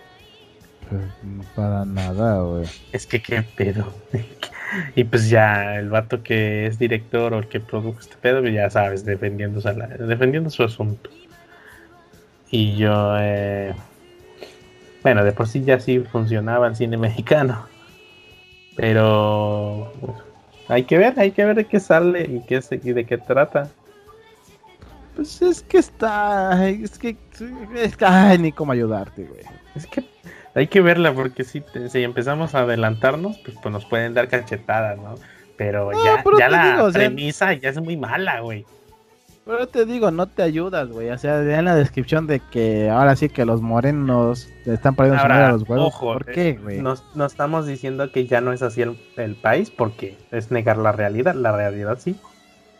Pues, no para nada, güey. es que qué pedo. y pues ya el vato que es director o el que produjo este pedo, ya sabes, defendiendo, defendiendo su asunto. Y yo, eh, bueno, de por sí ya sí funcionaba el cine mexicano. Pero pues, hay que ver, hay que ver de qué sale y, qué, y de qué trata. Pues es que está. Es que. Es que ay, ni cómo ayudarte, güey. Es que hay que verla porque si, te- si empezamos a adelantarnos, pues, pues nos pueden dar cachetadas, ¿no? Pero No, ya, pero ya te la digo, o sea- premisa ya es muy mala, güey. Pero te digo, no te ayudas, güey. O sea, en la descripción de que ahora sí que los morenos le están poniendo su Ahora, a los huevos. ojo, ¿Por eh, qué, güey? No, no estamos diciendo que ya no es así el, el país porque es negar la realidad. La realidad sí.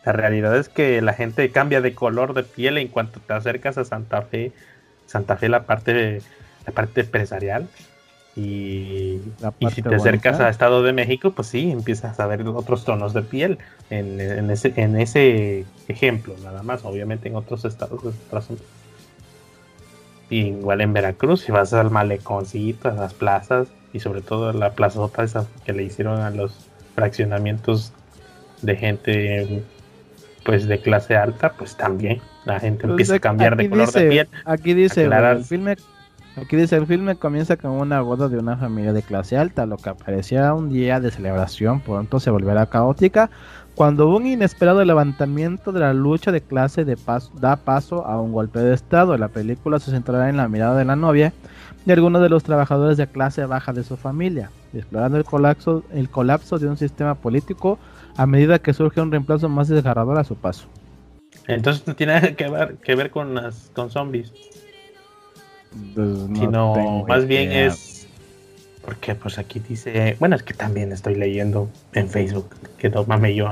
La realidad es que la gente cambia de color de piel en cuanto te acercas a Santa Fe. Santa Fe, la parte, la parte empresarial. Y, y si te acercas bonita. a Estado de México, pues sí, empiezas a ver otros tonos de piel en, en ese, en ese ejemplo, nada más. Obviamente en otros estados es otro asunto. Y igual en Veracruz, si vas al maleconcito, a las plazas, y sobre todo a la plazota esa que le hicieron a los fraccionamientos de gente pues de clase alta, pues también la gente Pues empieza a cambiar de color dice- de piel. Aquí dice, aclarar. el filme, aquí dice, el filme comienza con una boda de una familia de clase alta, lo que parecía un día de celebración pronto se volverá caótica cuando un inesperado levantamiento de la lucha de clase de paso, da paso a un golpe de estado. La película se centrará en la mirada de la novia y algunos de los trabajadores de clase baja de su familia, explorando el colapso, el colapso de un sistema político a medida que surge un reemplazo más desgarrador a su paso. Entonces no tiene nada que ver, que ver con las con zombies, Pues, no sino más bien idea. es porque pues aquí dice, bueno, es que también estoy leyendo en Facebook que no mame yo,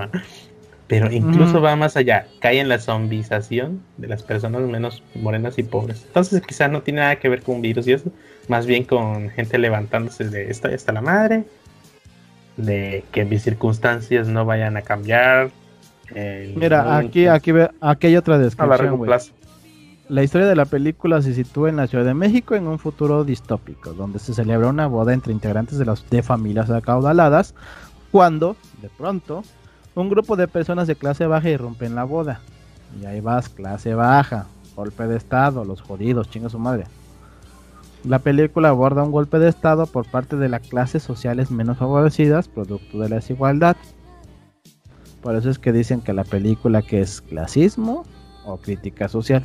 pero incluso va más allá, cae en la zombización de las personas menos morenas y pobres. Entonces quizás no tiene nada que ver con un virus y eso, más bien con gente levantándose de esto hasta la madre, de que mis circunstancias no vayan a cambiar. Mira, mundo aquí, aquí, aquí hay otra descripción. La historia de la película se sitúa en la Ciudad de México en un futuro distópico, donde se celebra una boda entre integrantes de las de familias acaudaladas, cuando, de pronto, un grupo de personas de clase baja irrumpen la boda. Y ahí vas, clase baja, golpe de estado, los jodidos, chinga su madre. La película aborda un golpe de estado por parte de las clases sociales menos favorecidas, producto de la desigualdad. Por eso es que dicen que la película que es clasismo o crítica social.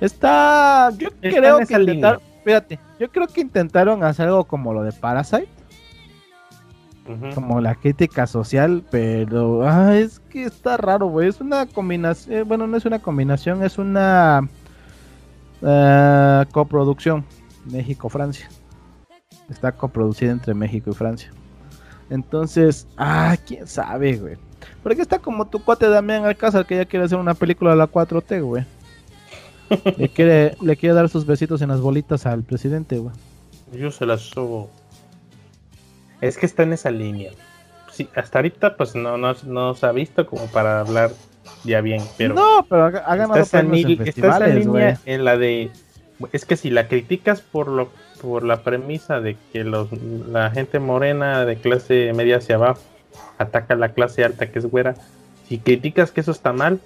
Está, yo Está creo que intentaron, fíjate, yo creo que intentaron hacer algo como lo de Parasite, como la crítica social, pero ah, es que está raro, güey. Es una combinación, bueno, no es una combinación, es una eh, coproducción México-Francia. Está coproducida entre México y Francia. Entonces, ah, quién sabe, güey. Porque está como tu cuate Damián Alcázar que ya quiere hacer una película de la 4T, güey. Le quiere, le quiere dar sus besitos en las bolitas al presidente, güey. Yo se las subo. Es que está en esa línea. Sí, hasta ahorita pues no, no, no se ha visto como para hablar ya bien, pero no, pero ha, ha ganado está, esa, en esa festivales, línea en la de es que si la criticas por lo por la premisa de que los la gente morena de clase media hacia abajo ataca a la clase alta que es güera, si criticas que eso está mal,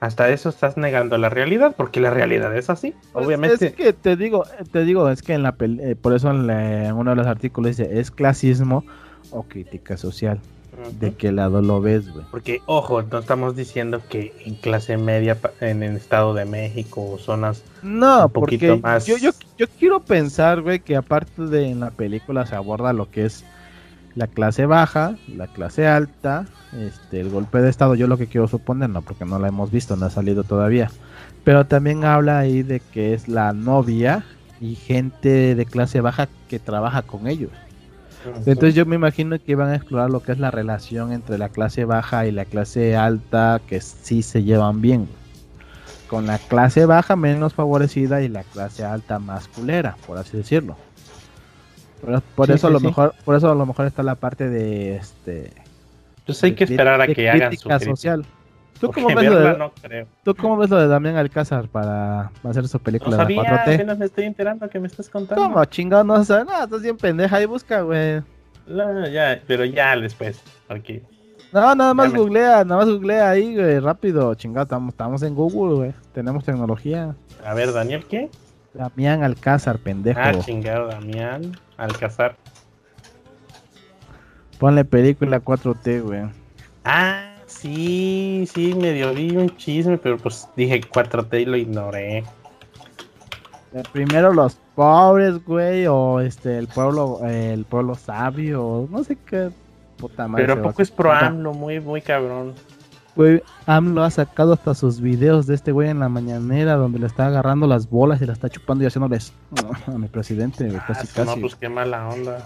hasta eso estás negando la realidad, porque la realidad es así. Pues, Obviamente Es que te digo, te digo, es que en la eh, por eso en, la- en uno de los artículos dice, es clasismo o crítica social. ¿De qué lado lo ves, güey? Porque, ojo, no estamos diciendo que en clase media, en el Estado de México o zonas. No, Un poquito porque más. yo, yo, yo quiero pensar, güey, que aparte de en la película se aborda lo que es la clase baja, la clase alta, este, el golpe de estado, yo lo que quiero suponer, no, porque no la hemos visto, no ha salido todavía. Pero también habla ahí de que es la novia y gente de clase baja que trabaja con ellos. Entonces yo me imagino que van a explorar lo que es la relación entre la clase baja y la clase alta, que sí se llevan bien. Con la clase baja menos favorecida y la clase alta más culera, por así decirlo. Por, por Sí, eso sí, a lo sí. mejor, por eso a lo mejor está la parte de este Entonces hay que esperar a que hagan su crítica crítica. ¿Tú cómo, ves lo verla de, no creo. ¿Tú cómo ves lo de Damián Alcázar para hacer su No película de sabía, la 4T? apenas me estoy enterando que me estás contando. ¿Cómo chingado no sabes nada? Estás bien pendeja y busca, güey. No, ya, pero ya después. Ok. No, nada más me- googlea, nada más googlea ahí, güey, rápido, chingado, estamos, estamos en Google, güey, tenemos tecnología. A ver, Daniel, ¿qué? Damián Alcázar, pendejo. Ah, chingado, Damián Alcázar. Ponle película 4T, güey. Ah, sí, sí, medio vi un chisme, pero pues dije 4T y lo ignoré. Eh, Primero los pobres, güey, o este, el pueblo, eh, el pueblo sabio, no sé qué puta madre. Pero poco es pro. AMLO, muy, muy cabrón. Güey, AMLO ha sacado hasta sus videos de este güey en la mañanera donde le está agarrando las bolas y la está chupando y haciéndoles a mi presidente, güey, Ah, casi casi. No, pues qué mala onda.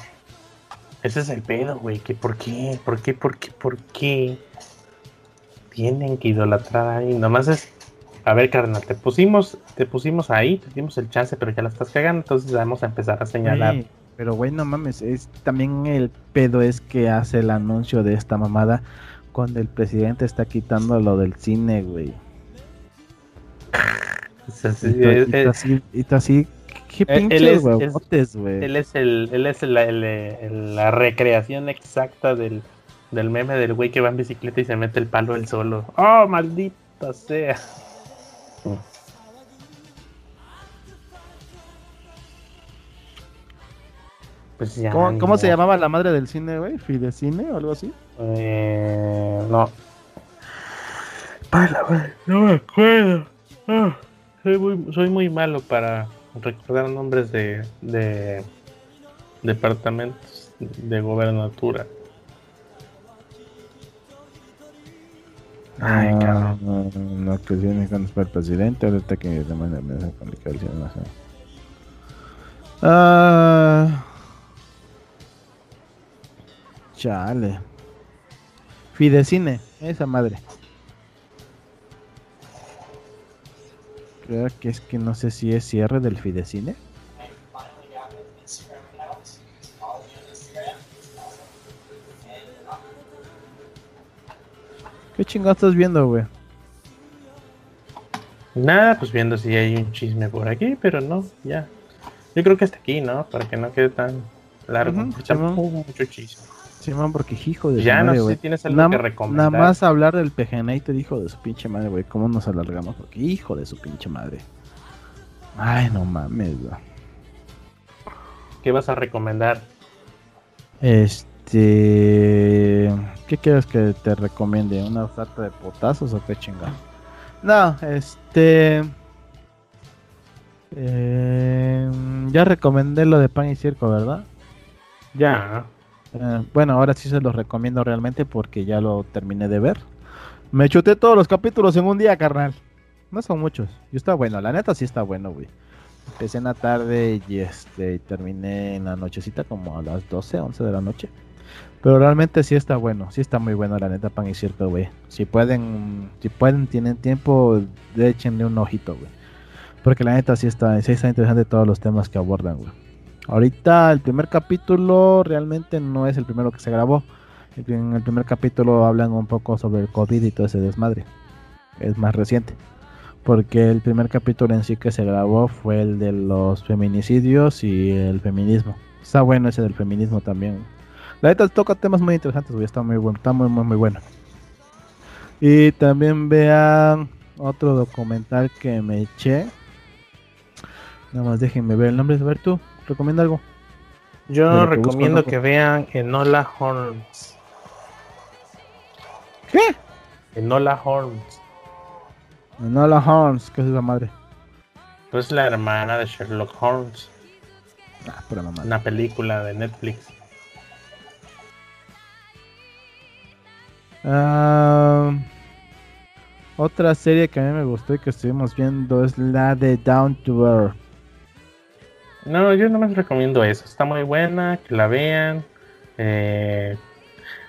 Ese es el pedo, güey. Que por qué, por qué, por qué, por qué tienen que idolatrar ahí. Nomás es. A ver, carnal, te pusimos, te pusimos ahí, te dimos el chance, pero ya la estás cagando, entonces vamos a empezar a señalar. Sí, pero güey, no mames, es también el pedo es que hace el anuncio de esta mamada cuando el presidente está quitando lo del cine, güey. Y tú- así, qué Eh, él pinches es- es- huevotes, güey. él es el, él es el- el- el- la recreación exacta del, del meme del güey que va en bicicleta y se mete el palo él solo. ¡Oh, maldita sea! Pues ya, ¿Cómo, se llamaba la madre del cine, güey? ¿Fidecine o algo así? Eh, no. Para, güey, no me acuerdo. Ah, soy, muy, soy muy malo para recordar nombres de, de departamentos de gobernatura. Ay, Ah, cabrón. No, no, que tiene cuando fue el presidente, ahorita que demanda amenaza con la cárcel, no sé. Ah. Chale. Fidecine, esa madre. Creo que es que no sé si es cierre del Fidecine. ¿Qué chingado estás viendo, güey? Nada, pues viendo si hay un chisme por aquí, pero no, ya. Yo creo que hasta aquí, ¿no? Para que no quede tan largo. Simón. hubo mucho chisme. Simón, porque hijo de su Ya no madre, sé güey. si tienes algo Nada, que recomendar. nada más hablar del PGNator, hijo de su pinche madre, güey. ¿Cómo nos alargamos? Porque hijo de su pinche madre. Ay, no mames, güey. ¿Qué vas a recomendar? Este. ¿Qué quieres que te recomiende? ¿Una oferta de potazos o qué chingada? No, este. eh, ya recomendé lo de pan y circo, ¿verdad? Ya. Eh, bueno, ahora sí se los recomiendo realmente porque ya lo terminé de ver. Me chuté todos los capítulos en un día, carnal. No son muchos. Y está bueno, la neta sí está bueno, güey. Empecé en la tarde y este y terminé en la nochecita como a las 12, 11 de la noche. Pero realmente sí está bueno, sí está muy bueno la neta pan y circo, güey. Si pueden, si pueden, tienen tiempo, échenle un ojito, güey. Porque la neta sí está, sí está interesante todos los temas que abordan, güey. Ahorita el primer capítulo realmente no es el primero que se grabó. En el primer capítulo hablan un poco sobre el COVID y todo ese desmadre. Es más reciente. Porque el primer capítulo en sí que se grabó fue el de los feminicidios y el feminismo. Está bueno ese del feminismo también. La neta toca temas muy interesantes, güey. Está muy bueno, está muy, muy, muy bueno. Y también vean otro documental que me eché. Nada más déjenme ver el nombre. A ver tú, recomienda algo. Yo recomiendo que vean Enola Holmes. ¿Qué? Enola Holmes. Enola Holmes, ¿qué es esa madre? Pues la hermana de Sherlock Holmes. Ah, pura mamá. Una película de Netflix. Ah, otra serie que a mí me gustó y que estuvimos viendo es la de Down to Earth. No, yo no les recomiendo eso. Está muy buena, que la vean. Eh,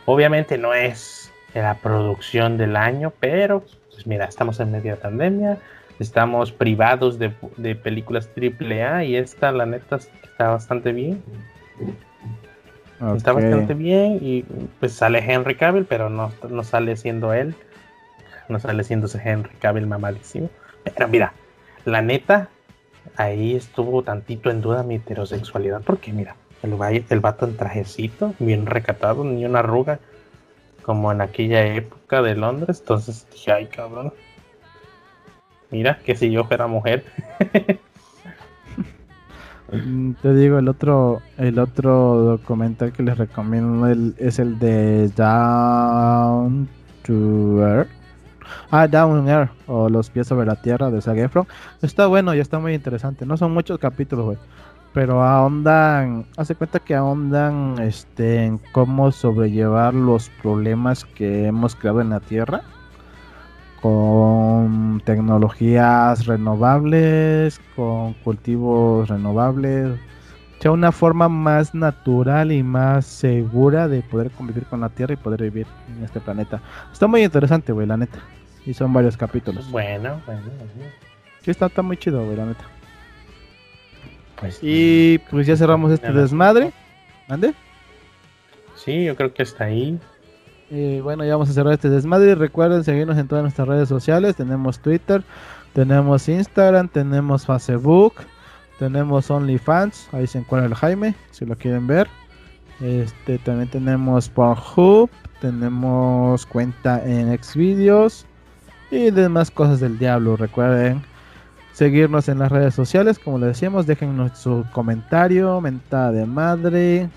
obviamente no es la producción del año, pero pues mira, estamos en media pandemia, estamos privados de, de películas AAA y esta, la neta, está bastante bien. Está Ok. bastante bien y pues sale Henry Cavill, pero no, no sale siendo él. No sale siendo ese Henry Cavill mamadísimo. Pero mira, la neta, ahí estuvo tantito en duda mi heterosexualidad, porque mira, el, el vato en trajecito, bien recatado, ni una arruga, como en aquella época de Londres. Entonces dije, ay cabrón. Mira, que si yo fuera mujer. Mm, Te digo, el otro, el otro documental que les recomiendo el- es el de Down to Earth. Ah, Down Air o Los pies sobre la tierra de Zac. Está bueno y está muy interesante. No son muchos capítulos, güey. Pero ahondan, hace cuenta que ahondan este, en cómo sobrellevar los problemas que hemos creado en la Tierra con tecnologías renovables, con cultivos renovables. O sea, una forma más natural y más segura de poder convivir con la Tierra y poder vivir en este planeta. Está muy interesante, güey, la neta. Y son varios capítulos. Bueno, bueno, bueno. Sí, está, está muy chido, güey, la neta. Pues, Y pues ya cerramos este desmadre. ¿Ande? Sí, yo creo que está ahí. Y bueno, ya vamos a cerrar este desmadre. Recuerden seguirnos en todas nuestras redes sociales. Tenemos Twitter, tenemos Instagram, tenemos Facebook, tenemos OnlyFans. Ahí se encuentra el Jaime, si lo quieren ver. Este, también tenemos Pornhub, tenemos cuenta en Xvideos y demás cosas del diablo. Recuerden seguirnos en las redes sociales, como les decíamos, déjennos su comentario, mentada de madre,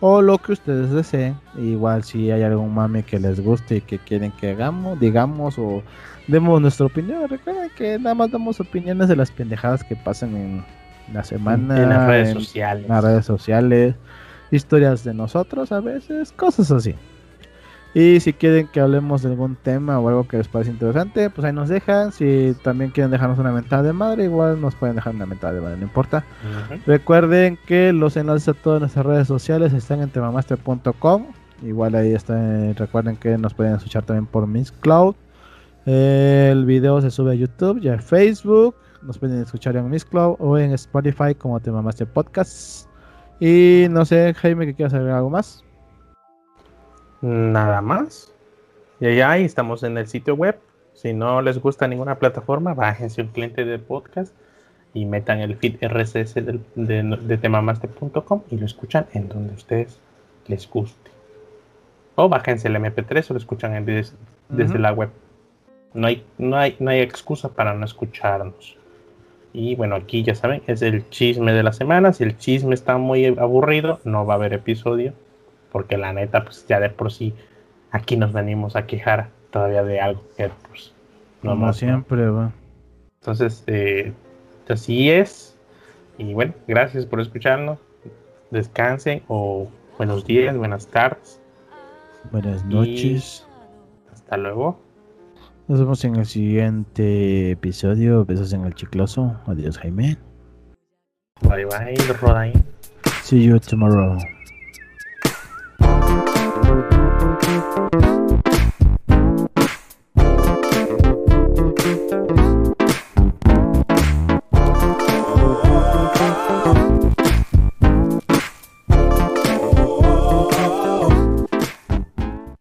o lo que ustedes deseen. Igual si hay algún mame que les guste y que quieren que hagamos, digamos o demos nuestra opinión. Recuerden que nada más damos opiniones de las pendejadas que pasan en la semana, en las redes en sociales. las redes sociales, historias de nosotros a veces, cosas así. Y si quieren que hablemos de algún tema o algo que les parece interesante, pues ahí nos dejan. Si también quieren dejarnos una mentada de madre, igual nos pueden dejar una mentada de madre, no importa. Recuerden que los enlaces a todas nuestras redes sociales están en temamaster.com. Igual ahí están. Recuerden que nos pueden escuchar también por Mixcloud. El video se sube a YouTube y a Facebook. Nos pueden escuchar en Mixcloud o en Spotify como Temamaster Podcast. Y no sé, Jaime, que quieras agregar algo más. Nada más. Y ahí estamos en el sitio web Si no les gusta ninguna plataforma, bájense un cliente de podcast y metan el feed RSS del, de, de temamaster.com y lo escuchan en donde ustedes les guste. O bájense el MP3 o lo escuchan en, des, desde la web. No hay, no, hay, no hay excusa para no escucharnos. Y bueno, aquí ya saben, es el chisme de la semana. Si el chisme está muy aburrido, no va a haber episodio. Porque la neta, pues ya de por sí, aquí nos venimos a quejar todavía de algo que pues no Como más, ¿no? siempre, va. Entonces, eh, así es. Y bueno, gracias por escucharnos. Descansen o buenos días, buenas tardes. Buenas Y- noches. Hasta luego. Nos vemos en el siguiente episodio. Besos en el chicloso. Adiós, Jaime. Bye bye, Rodain. See you tomorrow. Thank you.